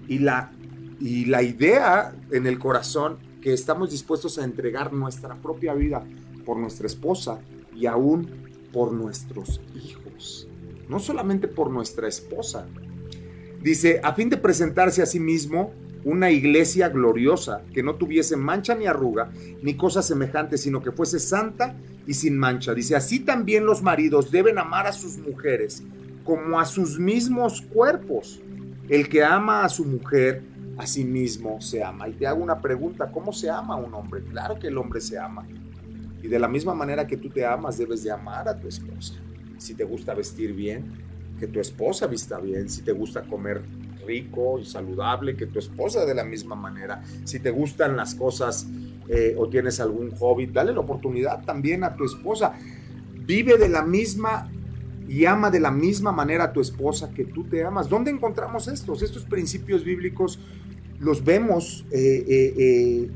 A: y la, y la idea en el corazón que estamos dispuestos a entregar nuestra propia vida por nuestra esposa y aún por nuestros hijos. No solamente por nuestra esposa. Dice, a fin de presentarse a sí mismo una iglesia gloriosa, que no tuviese mancha ni arruga, ni cosa semejante, sino que fuese santa y sin mancha. Dice, así también los maridos deben amar a sus mujeres como a sus mismos cuerpos. El que ama a su mujer, a sí mismo se ama. Y te hago una pregunta, ¿cómo se ama un hombre? Claro que el hombre se ama. Y de la misma manera que tú te amas, debes de amar a tu esposa. Si te gusta vestir bien, que tu esposa vista bien. Si te gusta comer rico y saludable, que tu esposa de la misma manera. Si te gustan las cosas eh, o tienes algún hobby, dale la oportunidad también a tu esposa. Vive de la misma y ama de la misma manera a tu esposa que tú te amas. ¿Dónde encontramos estos? Estos principios bíblicos los vemos eh, eh,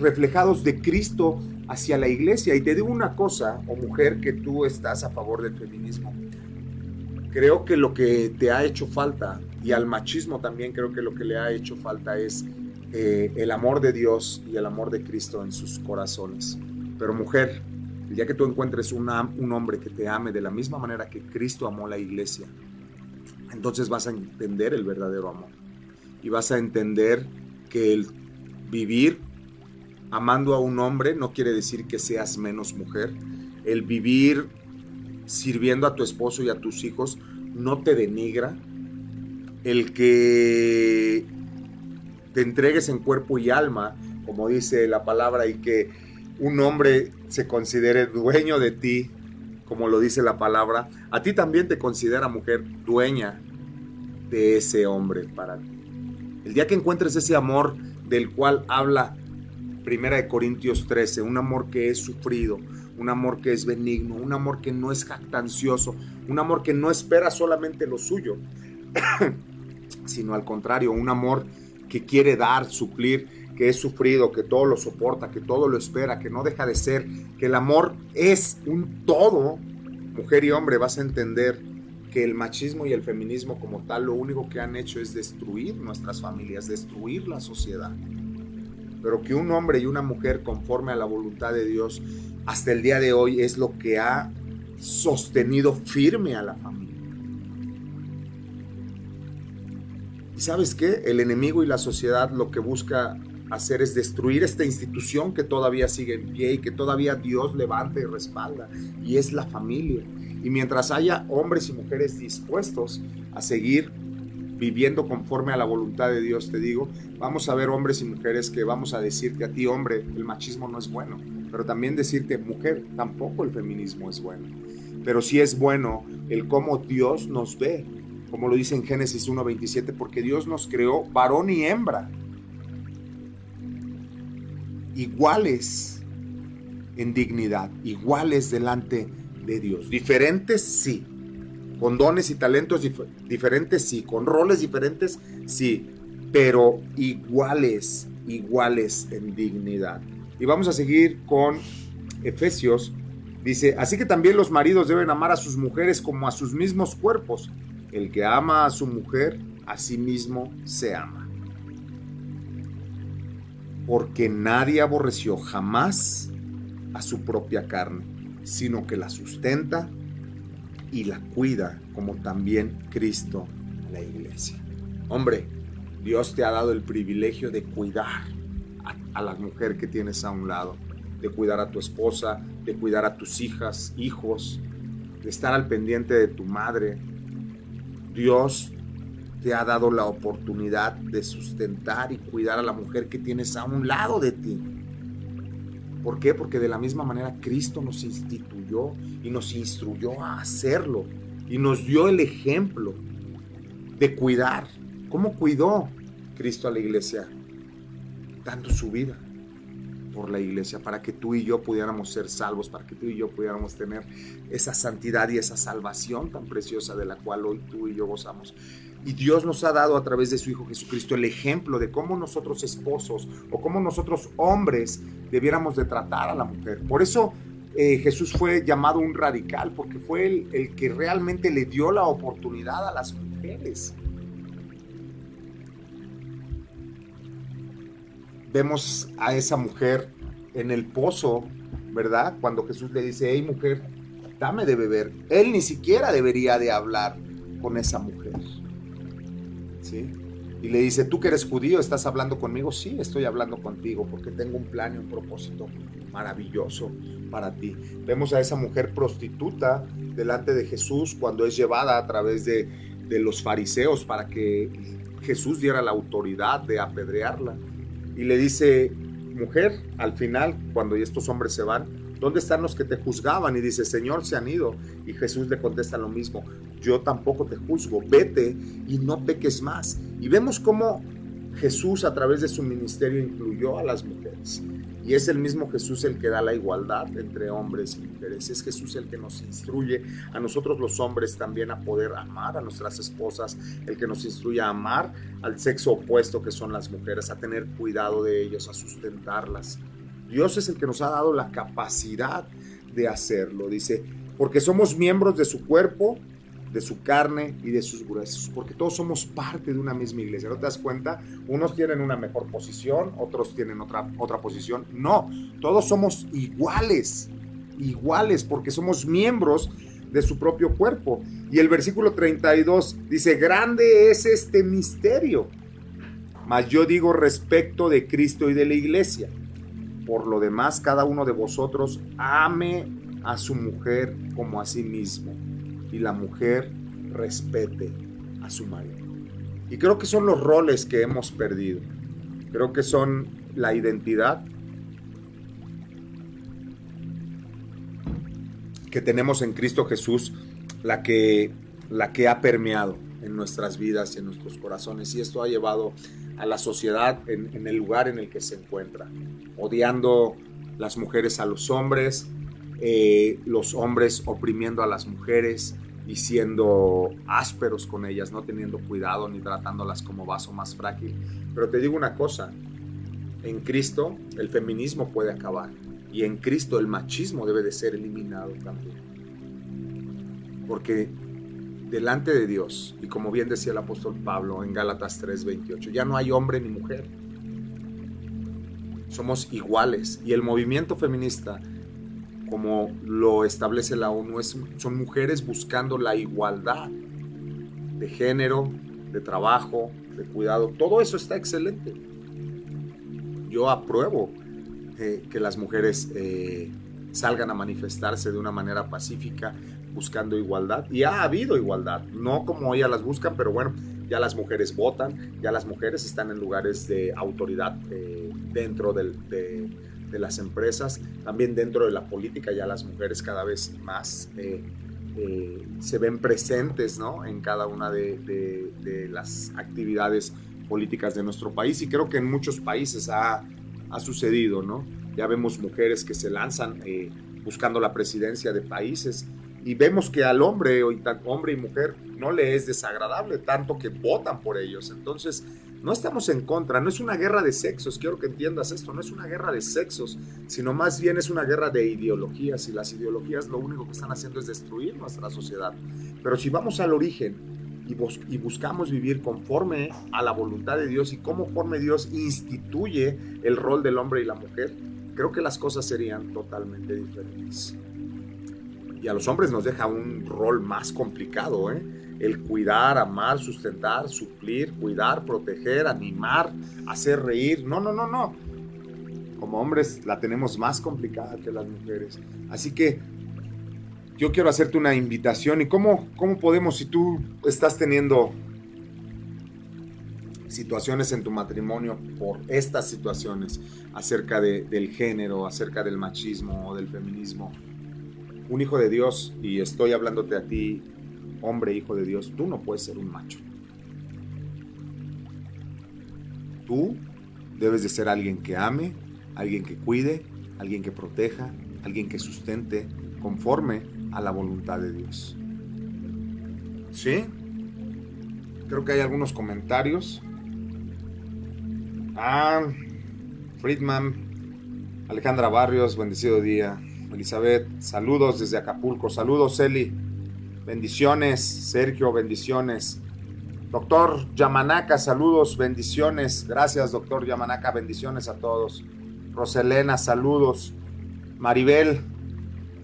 A: reflejados de Cristo hacia la iglesia. Y te digo una cosa, o mujer, que tú estás a favor del feminismo. Creo que lo que te ha hecho falta, y al machismo también creo que lo que le ha hecho falta es eh, el amor de Dios y el amor de Cristo en sus corazones. Pero mujer, el día que tú encuentres un hombre que te ame de la misma manera que Cristo amó la iglesia, entonces vas a entender el verdadero amor. Y vas a entender que el vivir amando a un hombre no quiere decir que seas menos mujer. El vivir sirviendo a tu esposo y a tus hijos no te denigra. El que te entregues en cuerpo y alma, como dice la palabra, y que un hombre se considere dueño de ti, como lo dice la palabra, a ti también te considera mujer dueña de ese hombre para ti. El día que encuentres ese amor del cual habla Primera de Corintios 13, un amor que es sufrido, un amor que es benigno, un amor que no es jactancioso, un amor que no espera solamente lo suyo, sino al contrario, un amor que quiere dar, suplir, que es sufrido, que todo lo soporta, que todo lo espera, que no deja de ser, que el amor es un todo, mujer y hombre, vas a entender que el machismo y el feminismo como tal lo único que han hecho es destruir nuestras familias, destruir la sociedad pero que un hombre y una mujer conforme a la voluntad de Dios hasta el día de hoy es lo que ha sostenido firme a la familia. ¿Y sabes qué? El enemigo y la sociedad lo que busca hacer es destruir esta institución que todavía sigue en pie y que todavía Dios levanta y respalda, y es la familia. Y mientras haya hombres y mujeres dispuestos a seguir viviendo conforme a la voluntad de Dios, te digo, vamos a ver hombres y mujeres que vamos a decirte a ti, hombre, el machismo no es bueno, pero también decirte, mujer, tampoco el feminismo es bueno. Pero sí es bueno el cómo Dios nos ve, como lo dice en Génesis 1.27, porque Dios nos creó varón y hembra, iguales en dignidad, iguales delante de Dios. Diferentes, sí, con dones y talentos diferentes, sí, con roles diferentes, sí, pero iguales, iguales en dignidad. Y vamos a seguir con Efesios. Dice, así que también los maridos deben amar a sus mujeres como a sus mismos cuerpos. El que ama a su mujer, a sí mismo se ama. Porque nadie aborreció jamás a su propia carne, sino que la sustenta y la cuida como también Cristo la iglesia. Hombre, Dios te ha dado el privilegio de cuidar a, la mujer que tienes a un lado, de cuidar a tu esposa, de cuidar a tus hijas, hijos, de estar al pendiente de tu madre. Dios te ha dado la oportunidad de sustentar y cuidar a la mujer que tienes a un lado de ti. ¿Por qué? Porque de la misma manera Cristo nos instituyó y nos instruyó a hacerlo y nos dio el ejemplo de cuidar. ¿Cómo cuidó? Cristo a la iglesia dando su vida por la iglesia, para que tú y yo pudiéramos ser salvos, para que tú y yo pudiéramos tener esa santidad y esa salvación tan preciosa de la cual hoy tú y yo gozamos. Y Dios nos ha dado a través de su Hijo Jesucristo el ejemplo de cómo nosotros esposos o cómo nosotros hombres debiéramos de tratar a la mujer. Por eso eh, Jesús fue llamado un radical, porque fue el, el que realmente le dio la oportunidad a las mujeres. Vemos a esa mujer en el pozo, ¿verdad? Cuando Jesús le dice, hey mujer, dame de beber. Él ni siquiera debería de hablar con esa mujer. Y le dice, tú que eres judío, ¿estás hablando conmigo? Sí, estoy hablando contigo porque tengo un plan y un propósito maravilloso para ti. Vemos a esa mujer prostituta delante de Jesús cuando es llevada a través de, de los fariseos para que Jesús diera la autoridad de apedrearla. Y le dice, mujer, al final, cuando estos hombres se van, ¿dónde están los que te juzgaban? Y dice, Señor, se han ido. Y Jesús le contesta lo mismo, yo tampoco te juzgo, vete y no peques más. Y vemos cómo Jesús a través de su ministerio incluyó a las mujeres. Y es el mismo Jesús el que da la igualdad entre hombres y mujeres. Es Jesús el que nos instruye a nosotros los hombres también a poder amar a nuestras esposas, el que nos instruye a amar al sexo opuesto que son las mujeres, a tener cuidado de ellos, a sustentarlas. Dios es el que nos ha dado la capacidad de hacerlo. Dice, porque somos miembros de su cuerpo de su carne y de sus huesos, porque todos somos parte de una misma iglesia. ¿No te das cuenta? Unos tienen una mejor posición, otros tienen otra, otra posición. No, todos somos iguales, iguales, porque somos miembros de su propio cuerpo. Y el versículo 32 dice, grande es este misterio. Mas yo digo respecto de Cristo y de la iglesia. Por lo demás, cada uno de vosotros ame a su mujer como a sí mismo y la mujer respete a su marido. Y creo que son los roles que hemos perdido. Creo que son la identidad que tenemos en Cristo Jesús, la que, la que ha permeado en nuestras vidas y en nuestros corazones. Y esto ha llevado a la sociedad en, el lugar en el que se encuentra, odiando las mujeres a los hombres, eh, los hombres oprimiendo a las mujeres y siendo ásperos con ellas, no teniendo cuidado ni tratándolas como vaso más frágil. Pero te digo una cosa, en Cristo el feminismo puede acabar y en Cristo el machismo debe de ser eliminado también. Porque delante de Dios, y como bien decía el apóstol Pablo en Gálatas 3:28, ya no hay hombre ni mujer. Somos iguales y el movimiento feminista como lo establece la ONU, son mujeres buscando la igualdad de género, de trabajo, de cuidado. Todo eso está excelente. Yo apruebo eh, que las mujeres eh, salgan a manifestarse de una manera pacífica, buscando igualdad. Y ha habido igualdad, no como ellas las buscan, pero bueno, ya las mujeres votan, ya las mujeres están en lugares de autoridad eh, dentro de, de las empresas, también dentro de la política ya las mujeres cada vez más eh, eh, se ven presentes ¿no? en cada una de, de, las actividades políticas de nuestro país y creo que en muchos países ha, ha sucedido, ¿no? Ya vemos mujeres que se lanzan buscando la presidencia de países y vemos que al hombre, hombre y mujer, no le es desagradable, tanto que votan por ellos. Entonces, no estamos en contra, no es una guerra de sexos, quiero que entiendas esto, no es una guerra de sexos, sino más bien es una guerra de ideologías y las ideologías lo único que están haciendo es destruir nuestra sociedad. Pero si vamos al origen y, y buscamos vivir conforme a la voluntad de Dios y conforme Dios instituye el rol del hombre y la mujer, creo que las cosas serían totalmente diferentes. Y a los hombres nos deja un rol más complicado, ¿eh? el cuidar, amar, sustentar, suplir, cuidar, proteger, animar, hacer reír. No, no, no, no. Como hombres la tenemos más complicada que las mujeres. Así que yo quiero hacerte una invitación. ¿Y cómo, cómo podemos, si tú estás teniendo situaciones en tu matrimonio por estas situaciones acerca del género, acerca del machismo o del feminismo? Un hijo de Dios, y estoy hablándote a ti hombre, hijo de Dios, tú no puedes ser un macho. Tú debes de ser alguien que ame, alguien que cuide, alguien que proteja, alguien que sustente conforme a la voluntad de Dios. ¿Sí? Creo que hay algunos comentarios. Ah, Friedman, Alejandra Barrios, bendecido día. Elizabeth, saludos desde Acapulco. Saludos, Eli. Bendiciones, Sergio, bendiciones. Doctor Yamanaka, saludos, bendiciones. Gracias, doctor Yamanaka, bendiciones a todos. Roselena, saludos. Maribel,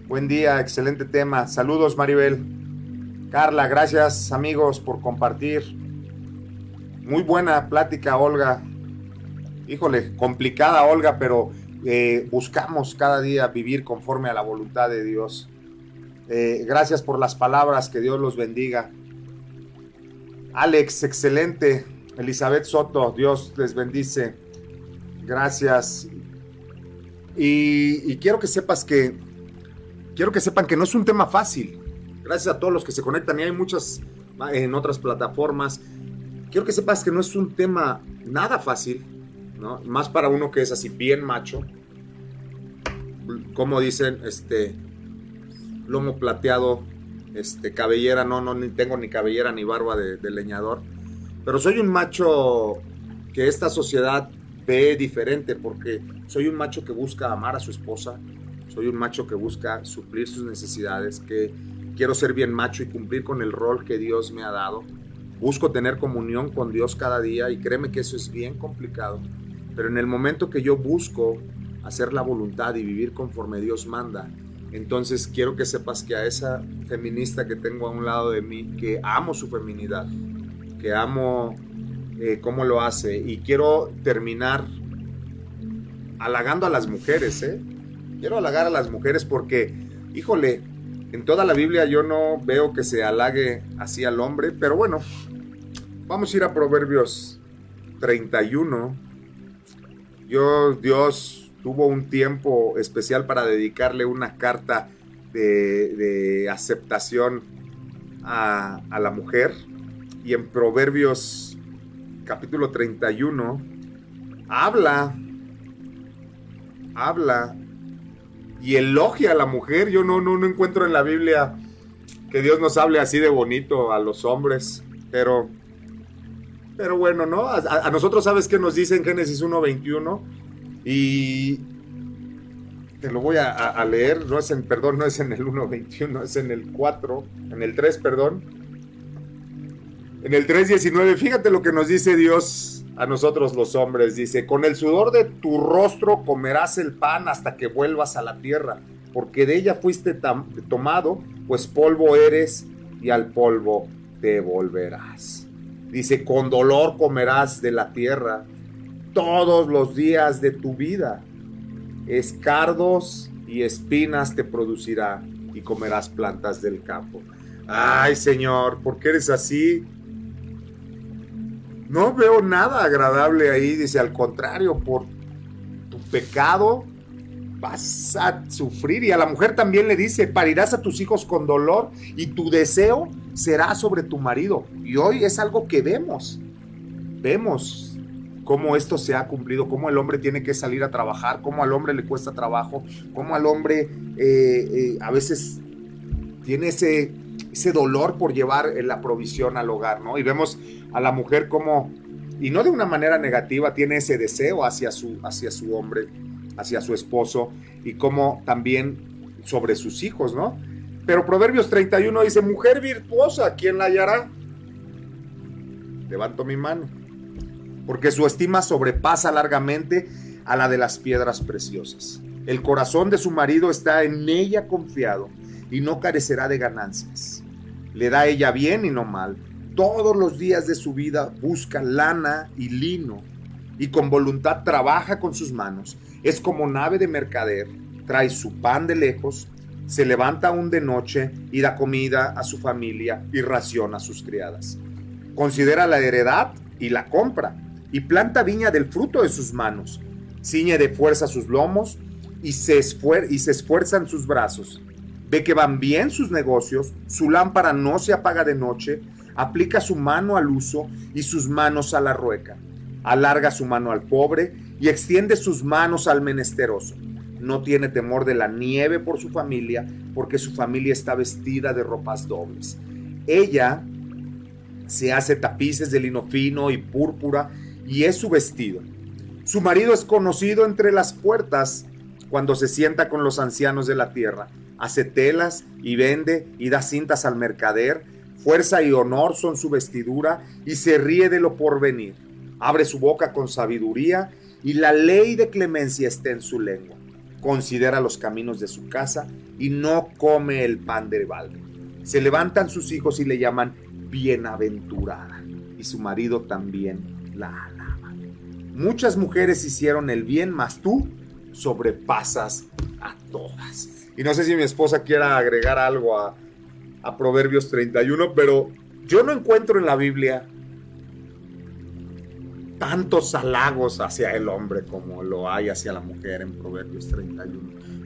A: buen día, excelente tema. Saludos, Maribel. Carla, gracias, amigos, por compartir. Muy buena plática, Olga. Híjole, complicada, Olga, pero eh, buscamos cada día vivir conforme a la voluntad de Dios. Eh, gracias por las palabras, que Dios los bendiga. Alex, excelente. Elizabeth Soto, Dios les bendice. Gracias. Y, quiero que sepas que, quiero que sepan que no es un tema fácil. Gracias a todos los que se conectan y hay muchas en otras plataformas. Quiero que sepas que no es un tema nada fácil, ¿no? Más para uno que es así bien macho. Como dicen, este, lomo plateado, este, cabellera, no, no, ni tengo ni cabellera ni barba de, leñador, pero soy un macho que esta sociedad ve diferente porque soy un macho que busca amar a su esposa, soy un macho que busca suplir sus necesidades, que quiero ser bien macho y cumplir con el rol que Dios me ha dado. Busco tener comunión con Dios cada día y créeme que eso es bien complicado. Pero en el momento que yo busco hacer la voluntad y vivir conforme Dios manda, entonces quiero que sepas que a esa feminista que tengo a un lado de mí, que amo su feminidad, que amo eh, cómo lo hace y quiero terminar halagando a las mujeres, ¿eh? Quiero halagar a las mujeres porque, híjole, en toda la Biblia yo no veo que se halague así al hombre, pero bueno, vamos a ir a Proverbios 31. Yo, Dios tuvo un tiempo especial para dedicarle una carta de, aceptación a, a, la mujer. Y en Proverbios capítulo 31 habla, habla y elogia a la mujer. Yo no, no, no encuentro en la Biblia que Dios nos hable así de bonito a los hombres, pero, pero bueno, ¿no? A, a nosotros, ¿sabes qué nos dice en Génesis 1.21? Y te lo voy a, leer, no es en, perdón, no es en el 1.21, es en el 4, en el 3, perdón. En el 3.19, fíjate lo que nos dice Dios a nosotros los hombres. Dice, con el sudor de tu rostro comerás el pan hasta que vuelvas a la tierra, porque de ella fuiste tomado, pues polvo eres y al polvo te volverás. Dice, con dolor comerás de la tierra todos los días de tu vida. Escardos y espinas te producirá y comerás plantas del campo. Ay Señor, ¿por qué eres así? No veo nada agradable ahí, dice, al contrario, por tu pecado vas a sufrir. Y a la mujer también le dice, parirás a tus hijos con dolor y tu deseo será sobre tu marido. Y hoy es algo que vemos, vemos cómo esto se ha cumplido, cómo el hombre tiene que salir a trabajar, cómo al hombre le cuesta trabajo, cómo al hombre eh, eh, a veces tiene ese, ese dolor por llevar la provisión al hogar, ¿no? Y vemos a la mujer como, y no de una manera negativa, tiene ese deseo hacia su, hacia su hombre, hacia su esposo, y como también sobre sus hijos, ¿no? Pero Proverbios 31 dice, mujer virtuosa, ¿quién la hallará? Levanto mi mano porque su estima sobrepasa largamente a la de las piedras preciosas. El corazón de su marido está en ella confiado y no carecerá de ganancias. Le da ella bien y no mal. Todos los días de su vida busca lana y lino y con voluntad trabaja con sus manos. Es como nave de mercader, trae su pan de lejos, se levanta aún de noche y da comida a su familia y raciona a sus criadas. Considera la heredad y la compra y planta viña del fruto de sus manos. Ciñe de fuerza sus lomos y se, y se esfuerzan sus brazos. Ve que van bien sus negocios, su lámpara no se apaga de noche, aplica su mano al uso y sus manos a la rueca. alarga su mano al pobre y extiende sus manos al menesteroso. No tiene temor de la nieve por su familia, porque su familia está vestida de ropas dobles. Ella se hace tapices de lino fino y púrpura y es su vestido. Su marido es conocido entre las puertas cuando se sienta con los ancianos de la tierra. Hace telas y vende y da cintas al mercader. Fuerza y honor son su vestidura y se ríe de lo porvenir. Abre su boca con sabiduría y la ley de clemencia está en su lengua. Considera los caminos de su casa y no come el pan de balde. Se levantan sus hijos y le llaman bienaventurada y su marido también la alaba. Muchas mujeres hicieron el bien, mas tú sobrepasas a todas. Y no sé si mi esposa quiera agregar algo a, a Proverbios 31, pero yo no encuentro en la Biblia tantos halagos hacia el hombre como lo hay hacia la mujer en Proverbios 31.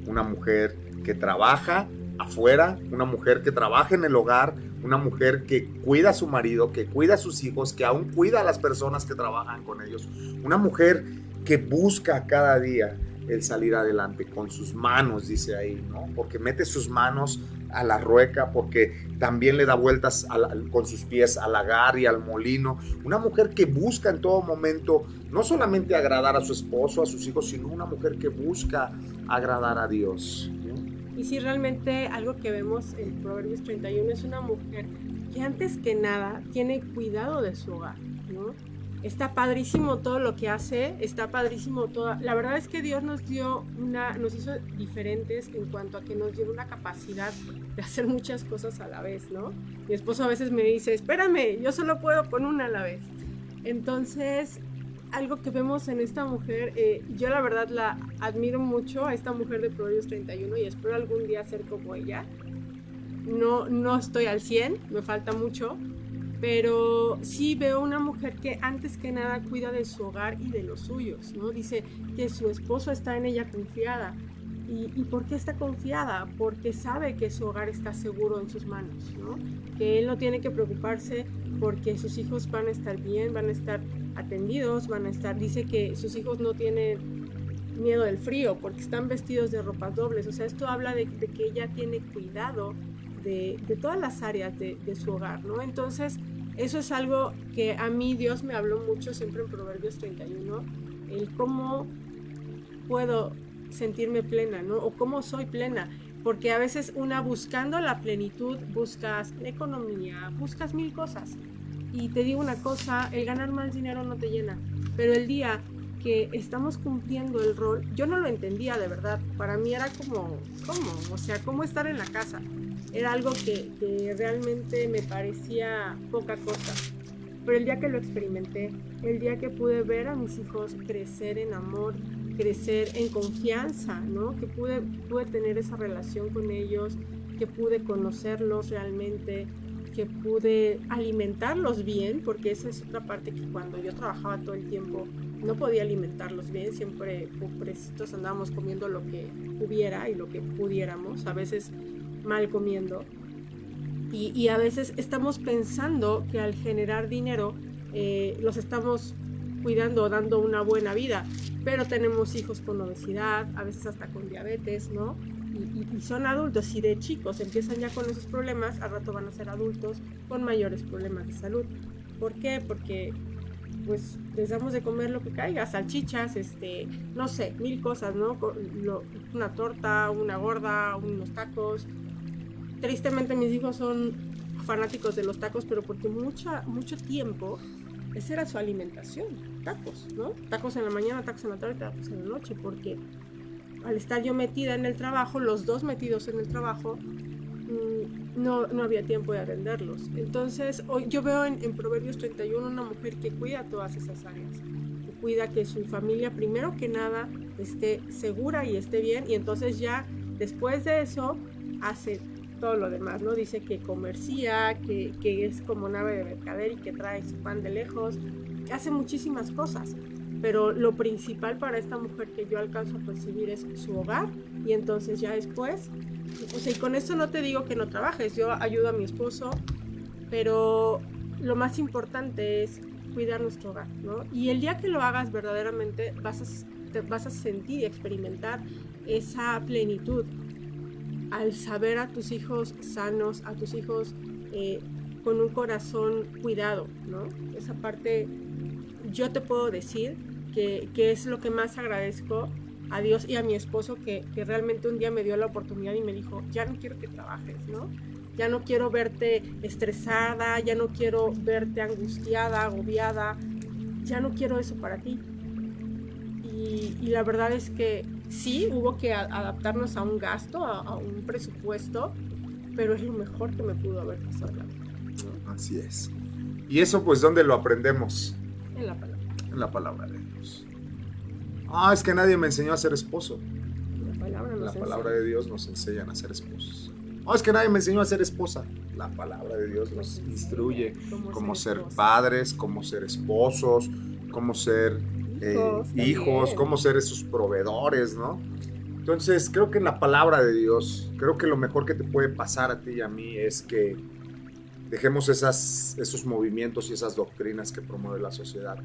A: Una mujer que trabaja afuera, una mujer que trabaja en el hogar, una mujer que cuida a su marido, que cuida a sus hijos, que aún cuida a las personas que trabajan con ellos, una mujer que busca cada día el salir adelante con sus manos, dice ahí, ¿no? Porque mete sus manos a la rueca, porque también le da vueltas con sus pies al lagar y al molino. Una mujer que busca en todo momento no solamente agradar a su esposo, a sus hijos, sino una mujer que busca agradar a Dios.
B: Y si realmente algo que vemos en Proverbios 31 es una mujer que antes que nada tiene cuidado de su hogar, ¿no? Está padrísimo todo lo que hace, está padrísimo todo. La verdad es que Dios nos dio una, nos hizo diferentes en cuanto a que nos dio una capacidad de hacer muchas cosas a la vez, ¿no? Mi esposo a veces me dice, espérame, yo solo puedo con una a la vez. Entonces, algo que vemos en esta mujer, eh, yo la verdad la admiro mucho a esta mujer de Proverbios 31 y espero algún día ser como ella. No, no estoy al 100, me falta mucho, pero sí veo una mujer que antes que nada cuida de su hogar y de los suyos, ¿no? Dice que su esposo está en ella confiada. ¿Y, por qué está confiada? Porque sabe que su hogar está seguro en sus manos, ¿no? Que él no tiene que preocuparse porque sus hijos van a estar bien, van a estar atendidos, van a estar... Dice que sus hijos no tienen miedo del frío porque están vestidos de ropas dobles. O sea, esto habla de, que ella tiene cuidado de, todas las áreas de, de, su hogar, ¿no? Entonces, eso es algo que a mí Dios me habló mucho siempre en Proverbios 31, el cómo puedo sentirme plena, ¿no? O cómo soy plena. Porque a veces una buscando la plenitud, buscas economía, buscas mil cosas. Y te digo una cosa, el ganar más dinero no te llena. Pero el día estamos cumpliendo el rol, yo no lo entendía de verdad. Para mí era como, ¿cómo? O sea, ¿cómo estar en la casa? Era algo que, que realmente me parecía poca cosa. Pero el día que lo experimenté, el día que pude ver a mis hijos crecer en amor, crecer en confianza, ¿no? Que pude, pude tener esa relación con ellos, que pude conocerlos realmente, que pude alimentarlos bien, porque esa es otra parte que cuando yo trabajaba todo el tiempo no podía alimentarlos bien, siempre pobrecitos andábamos comiendo lo que hubiera y lo que pudiéramos, a veces mal comiendo. Y, a veces estamos pensando que al generar dinero eh, los estamos cuidando, dando una buena vida, pero tenemos hijos con obesidad, a veces hasta con diabetes, ¿no? y, son adultos y de chicos empiezan ya con esos problemas, al rato van a ser adultos con mayores problemas de salud. ¿Por qué? Porque pues les damos de comer lo que caiga, salchichas, este, no sé, mil cosas, ¿no? una torta, una gorda, unos tacos. Tristemente mis hijos son fanáticos de los tacos, pero porque mucha, mucho tiempo esa era su alimentación, tacos, ¿no? Tacos en la mañana, tacos en la tarde, tacos en la noche, porque al estar yo metida en el trabajo, los dos metidos en el trabajo, no, no había tiempo de atenderlos. Entonces, hoy yo veo en, Proverbios 31 una mujer que cuida todas esas áreas, que cuida que su familia, primero que nada, esté segura y esté bien, y entonces ya después de eso hace todo lo demás, ¿no? Dice que comercia, que, que es como nave de mercader y que trae su pan de lejos, que hace muchísimas cosas pero lo principal para esta mujer que yo alcanzo a percibir es su hogar y entonces ya después, o sea, y con esto no te digo que no trabajes, yo ayudo a mi esposo, pero lo más importante es cuidar nuestro hogar, ¿no? Y el día que lo hagas verdaderamente vas a, te vas a sentir y experimentar esa plenitud al saber a tus hijos sanos, a tus hijos eh, con un corazón cuidado, ¿no? Esa parte yo te puedo decir que, que, es lo que más agradezco a Dios y a mi esposo que, que, realmente un día me dio la oportunidad y me dijo, ya no quiero que trabajes, ¿no? Ya no quiero verte estresada, ya no quiero verte angustiada, agobiada, ya no quiero eso para ti. Y, y la verdad es que sí, hubo que adaptarnos a un gasto, a, a, un presupuesto, pero es lo mejor que me pudo haber pasado.
A: Así es. ¿Y eso pues dónde lo aprendemos?
B: En la palabra.
A: En la palabra de Dios. Ah, es que nadie me enseñó a ser esposo.
B: La palabra,
A: la palabra de Dios nos enseña a ser esposos. No, es que nadie me enseñó a ser esposa. La palabra de Dios nos instruye cómo ser padres, cómo ser esposos, cómo ser eh, hijos, cómo ser esos proveedores, ¿no? Entonces, creo que en la palabra de Dios, creo que lo mejor que te puede pasar a ti y a mí es que dejemos esas, esos movimientos y esas doctrinas que promueve la sociedad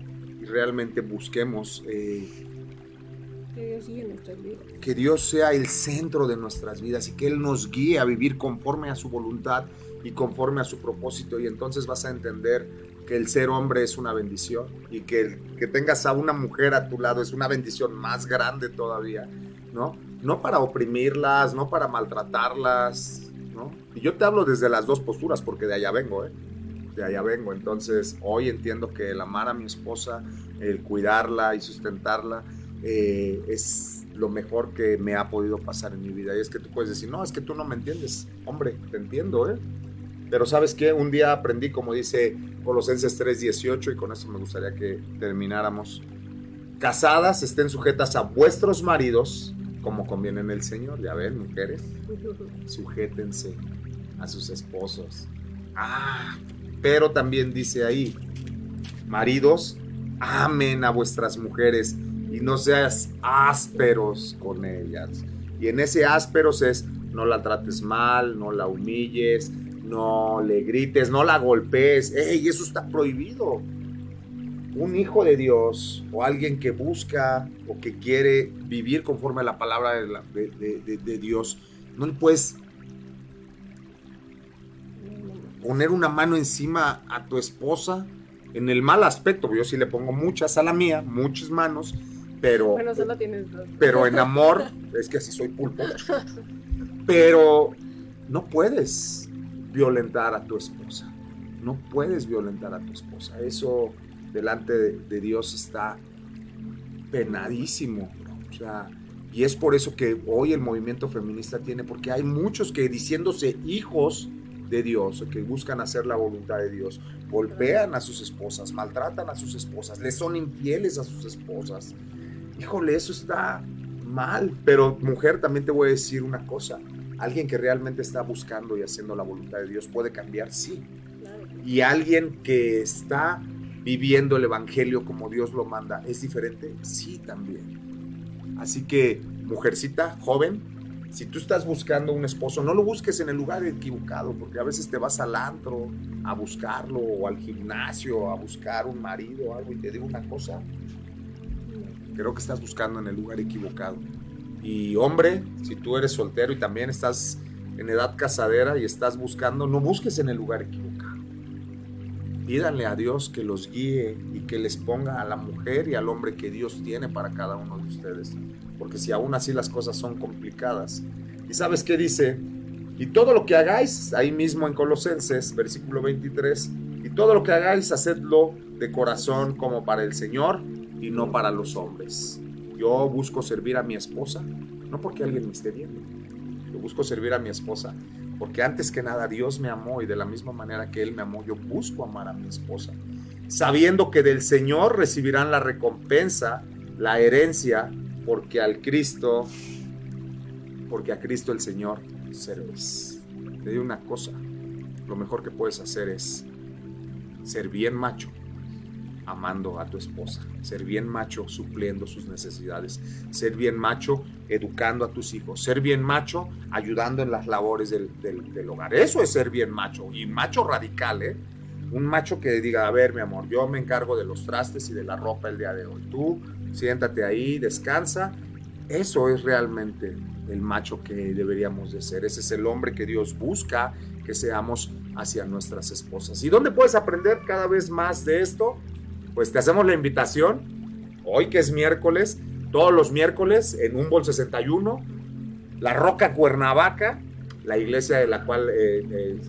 A: realmente busquemos eh,
B: que, Dios
A: que Dios sea el centro de nuestras vidas y que Él nos guíe a vivir conforme a su voluntad y conforme a su propósito y entonces vas a entender que el ser hombre es una bendición y que que tengas a una mujer a tu lado es una bendición más grande todavía, ¿no? No para oprimirlas, no para maltratarlas, ¿no? Y yo te hablo desde las dos posturas porque de allá vengo, ¿eh? De allá vengo. Entonces, hoy entiendo que el amar a mi esposa, el cuidarla y sustentarla, eh, es lo mejor que me ha podido pasar en mi vida. Y es que tú puedes decir, no, es que tú no me entiendes. Hombre, te entiendo, ¿eh? Pero sabes qué, un día aprendí, como dice Colosenses 3:18, y con eso me gustaría que termináramos. Casadas estén sujetas a vuestros maridos, como conviene en el Señor. Ya ven, mujeres, sujétense a sus esposos. Ah, pero también dice ahí, maridos, amen a vuestras mujeres y no seas ásperos con ellas. Y en ese ásperos es, no la trates mal, no la humilles, no le grites, no la golpees. ¡Ey! Eso está prohibido. Un hijo de Dios o alguien que busca o que quiere vivir conforme a la palabra de, de Dios, no le puedes poner una mano encima a tu esposa en el mal aspecto. Yo sí le pongo muchas a la mía, muchas manos, pero.
B: Bueno, solo tienes dos.
A: Pero en amor, es que así soy pulpo. Pero no puedes violentar a tu esposa. No puedes violentar a tu esposa. Eso delante de, de Dios está penadísimo. O sea, y es por eso que hoy el movimiento feminista tiene, porque hay muchos que diciéndose hijos de Dios, que buscan hacer la voluntad de Dios, golpean a sus esposas, maltratan a sus esposas, les son infieles a sus esposas. Híjole, eso está mal. Pero mujer, también te voy a decir una cosa. Alguien que realmente está buscando y haciendo la voluntad de Dios puede cambiar, sí. Y alguien que está viviendo el Evangelio como Dios lo manda, ¿es diferente? Sí, también. Así que, mujercita, joven, si tú estás buscando un esposo, no lo busques en el lugar equivocado, porque a veces te vas al antro a buscarlo, o al gimnasio a buscar un marido o algo, y te digo una cosa, creo que estás buscando en el lugar equivocado. Y hombre, si tú eres soltero y también estás en edad casadera y estás buscando, no busques en el lugar equivocado. Pídanle a Dios que los guíe y que les ponga a la mujer y al hombre que Dios tiene para cada uno de ustedes. Porque si aún así las cosas son complicadas. ¿Y sabes qué dice? Y todo lo que hagáis, ahí mismo en Colosenses, versículo 23, y todo lo que hagáis, hacedlo de corazón como para el Señor y no para los hombres. Yo busco servir a mi esposa, no porque alguien me esté viendo. Yo busco servir a mi esposa porque antes que nada Dios me amó y de la misma manera que Él me amó, yo busco amar a mi esposa. Sabiendo que del Señor recibirán la recompensa, la herencia, porque al Cristo, porque a Cristo el Señor serves. Te digo una cosa, lo mejor que puedes hacer es ser bien macho amando a tu esposa, ser bien macho supliendo sus necesidades, ser bien macho educando a tus hijos, ser bien macho ayudando en las labores del, del, del hogar. Eso es ser bien macho y macho radical, ¿eh? Un macho que diga, a ver, mi amor, yo me encargo de los trastes y de la ropa el día de hoy. Tú siéntate ahí, descansa. Eso es realmente el macho que deberíamos de ser. Ese es el hombre que Dios busca que seamos hacia nuestras esposas. ¿Y dónde puedes aprender cada vez más de esto? Pues te hacemos la invitación, hoy que es miércoles, todos los miércoles en Humboldt 61, La Roca Cuernavaca, la iglesia de la cual eh, eh,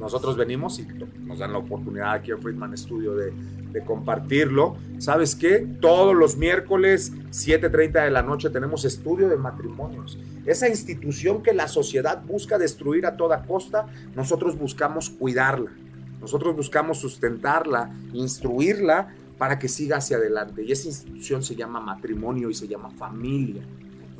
A: nosotros, venimos y nos dan la oportunidad aquí en Friedman Studio de, de compartirlo. ¿Sabes qué? Todos los miércoles 7.30 de la noche tenemos estudio de matrimonios. Esa institución que la sociedad busca destruir a toda costa, nosotros buscamos cuidarla. Nosotros buscamos sustentarla, instruirla para que siga hacia adelante. Y esa institución se llama matrimonio y se llama familia.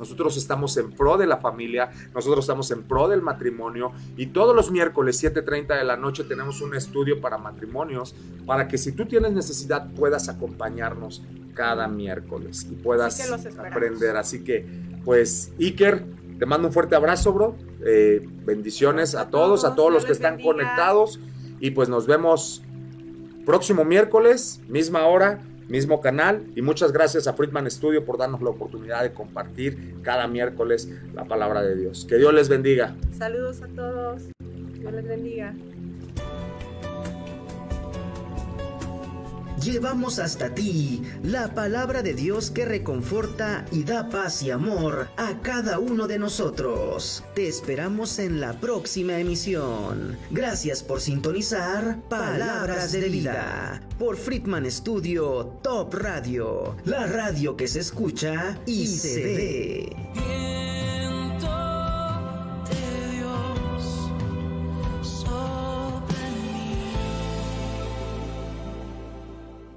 A: Nosotros estamos en pro de la familia, nosotros estamos en pro del matrimonio y todos los miércoles 7.30 de la noche tenemos un estudio para matrimonios para que si tú tienes necesidad puedas acompañarnos cada miércoles y puedas aprender. Así que, pues, Iker, te mando un fuerte abrazo, bro. Eh, bendiciones a, todos, a todos los que están conectados y pues nos vemos próximo miércoles, misma hora mismo canal. Y muchas gracias a Friedman Studio por darnos la oportunidad de compartir cada miércoles la palabra de Dios. Que Dios les bendiga.
B: Saludos a todos. Dios les bendiga.
C: llevamos hasta ti la palabra de Dios que reconforta y da paz y amor a cada uno de nosotros. Te esperamos en la próxima emisión. Gracias por sintonizar Palabras de Vida por Friedman Studio Top Radio, la radio que se escucha y se ve.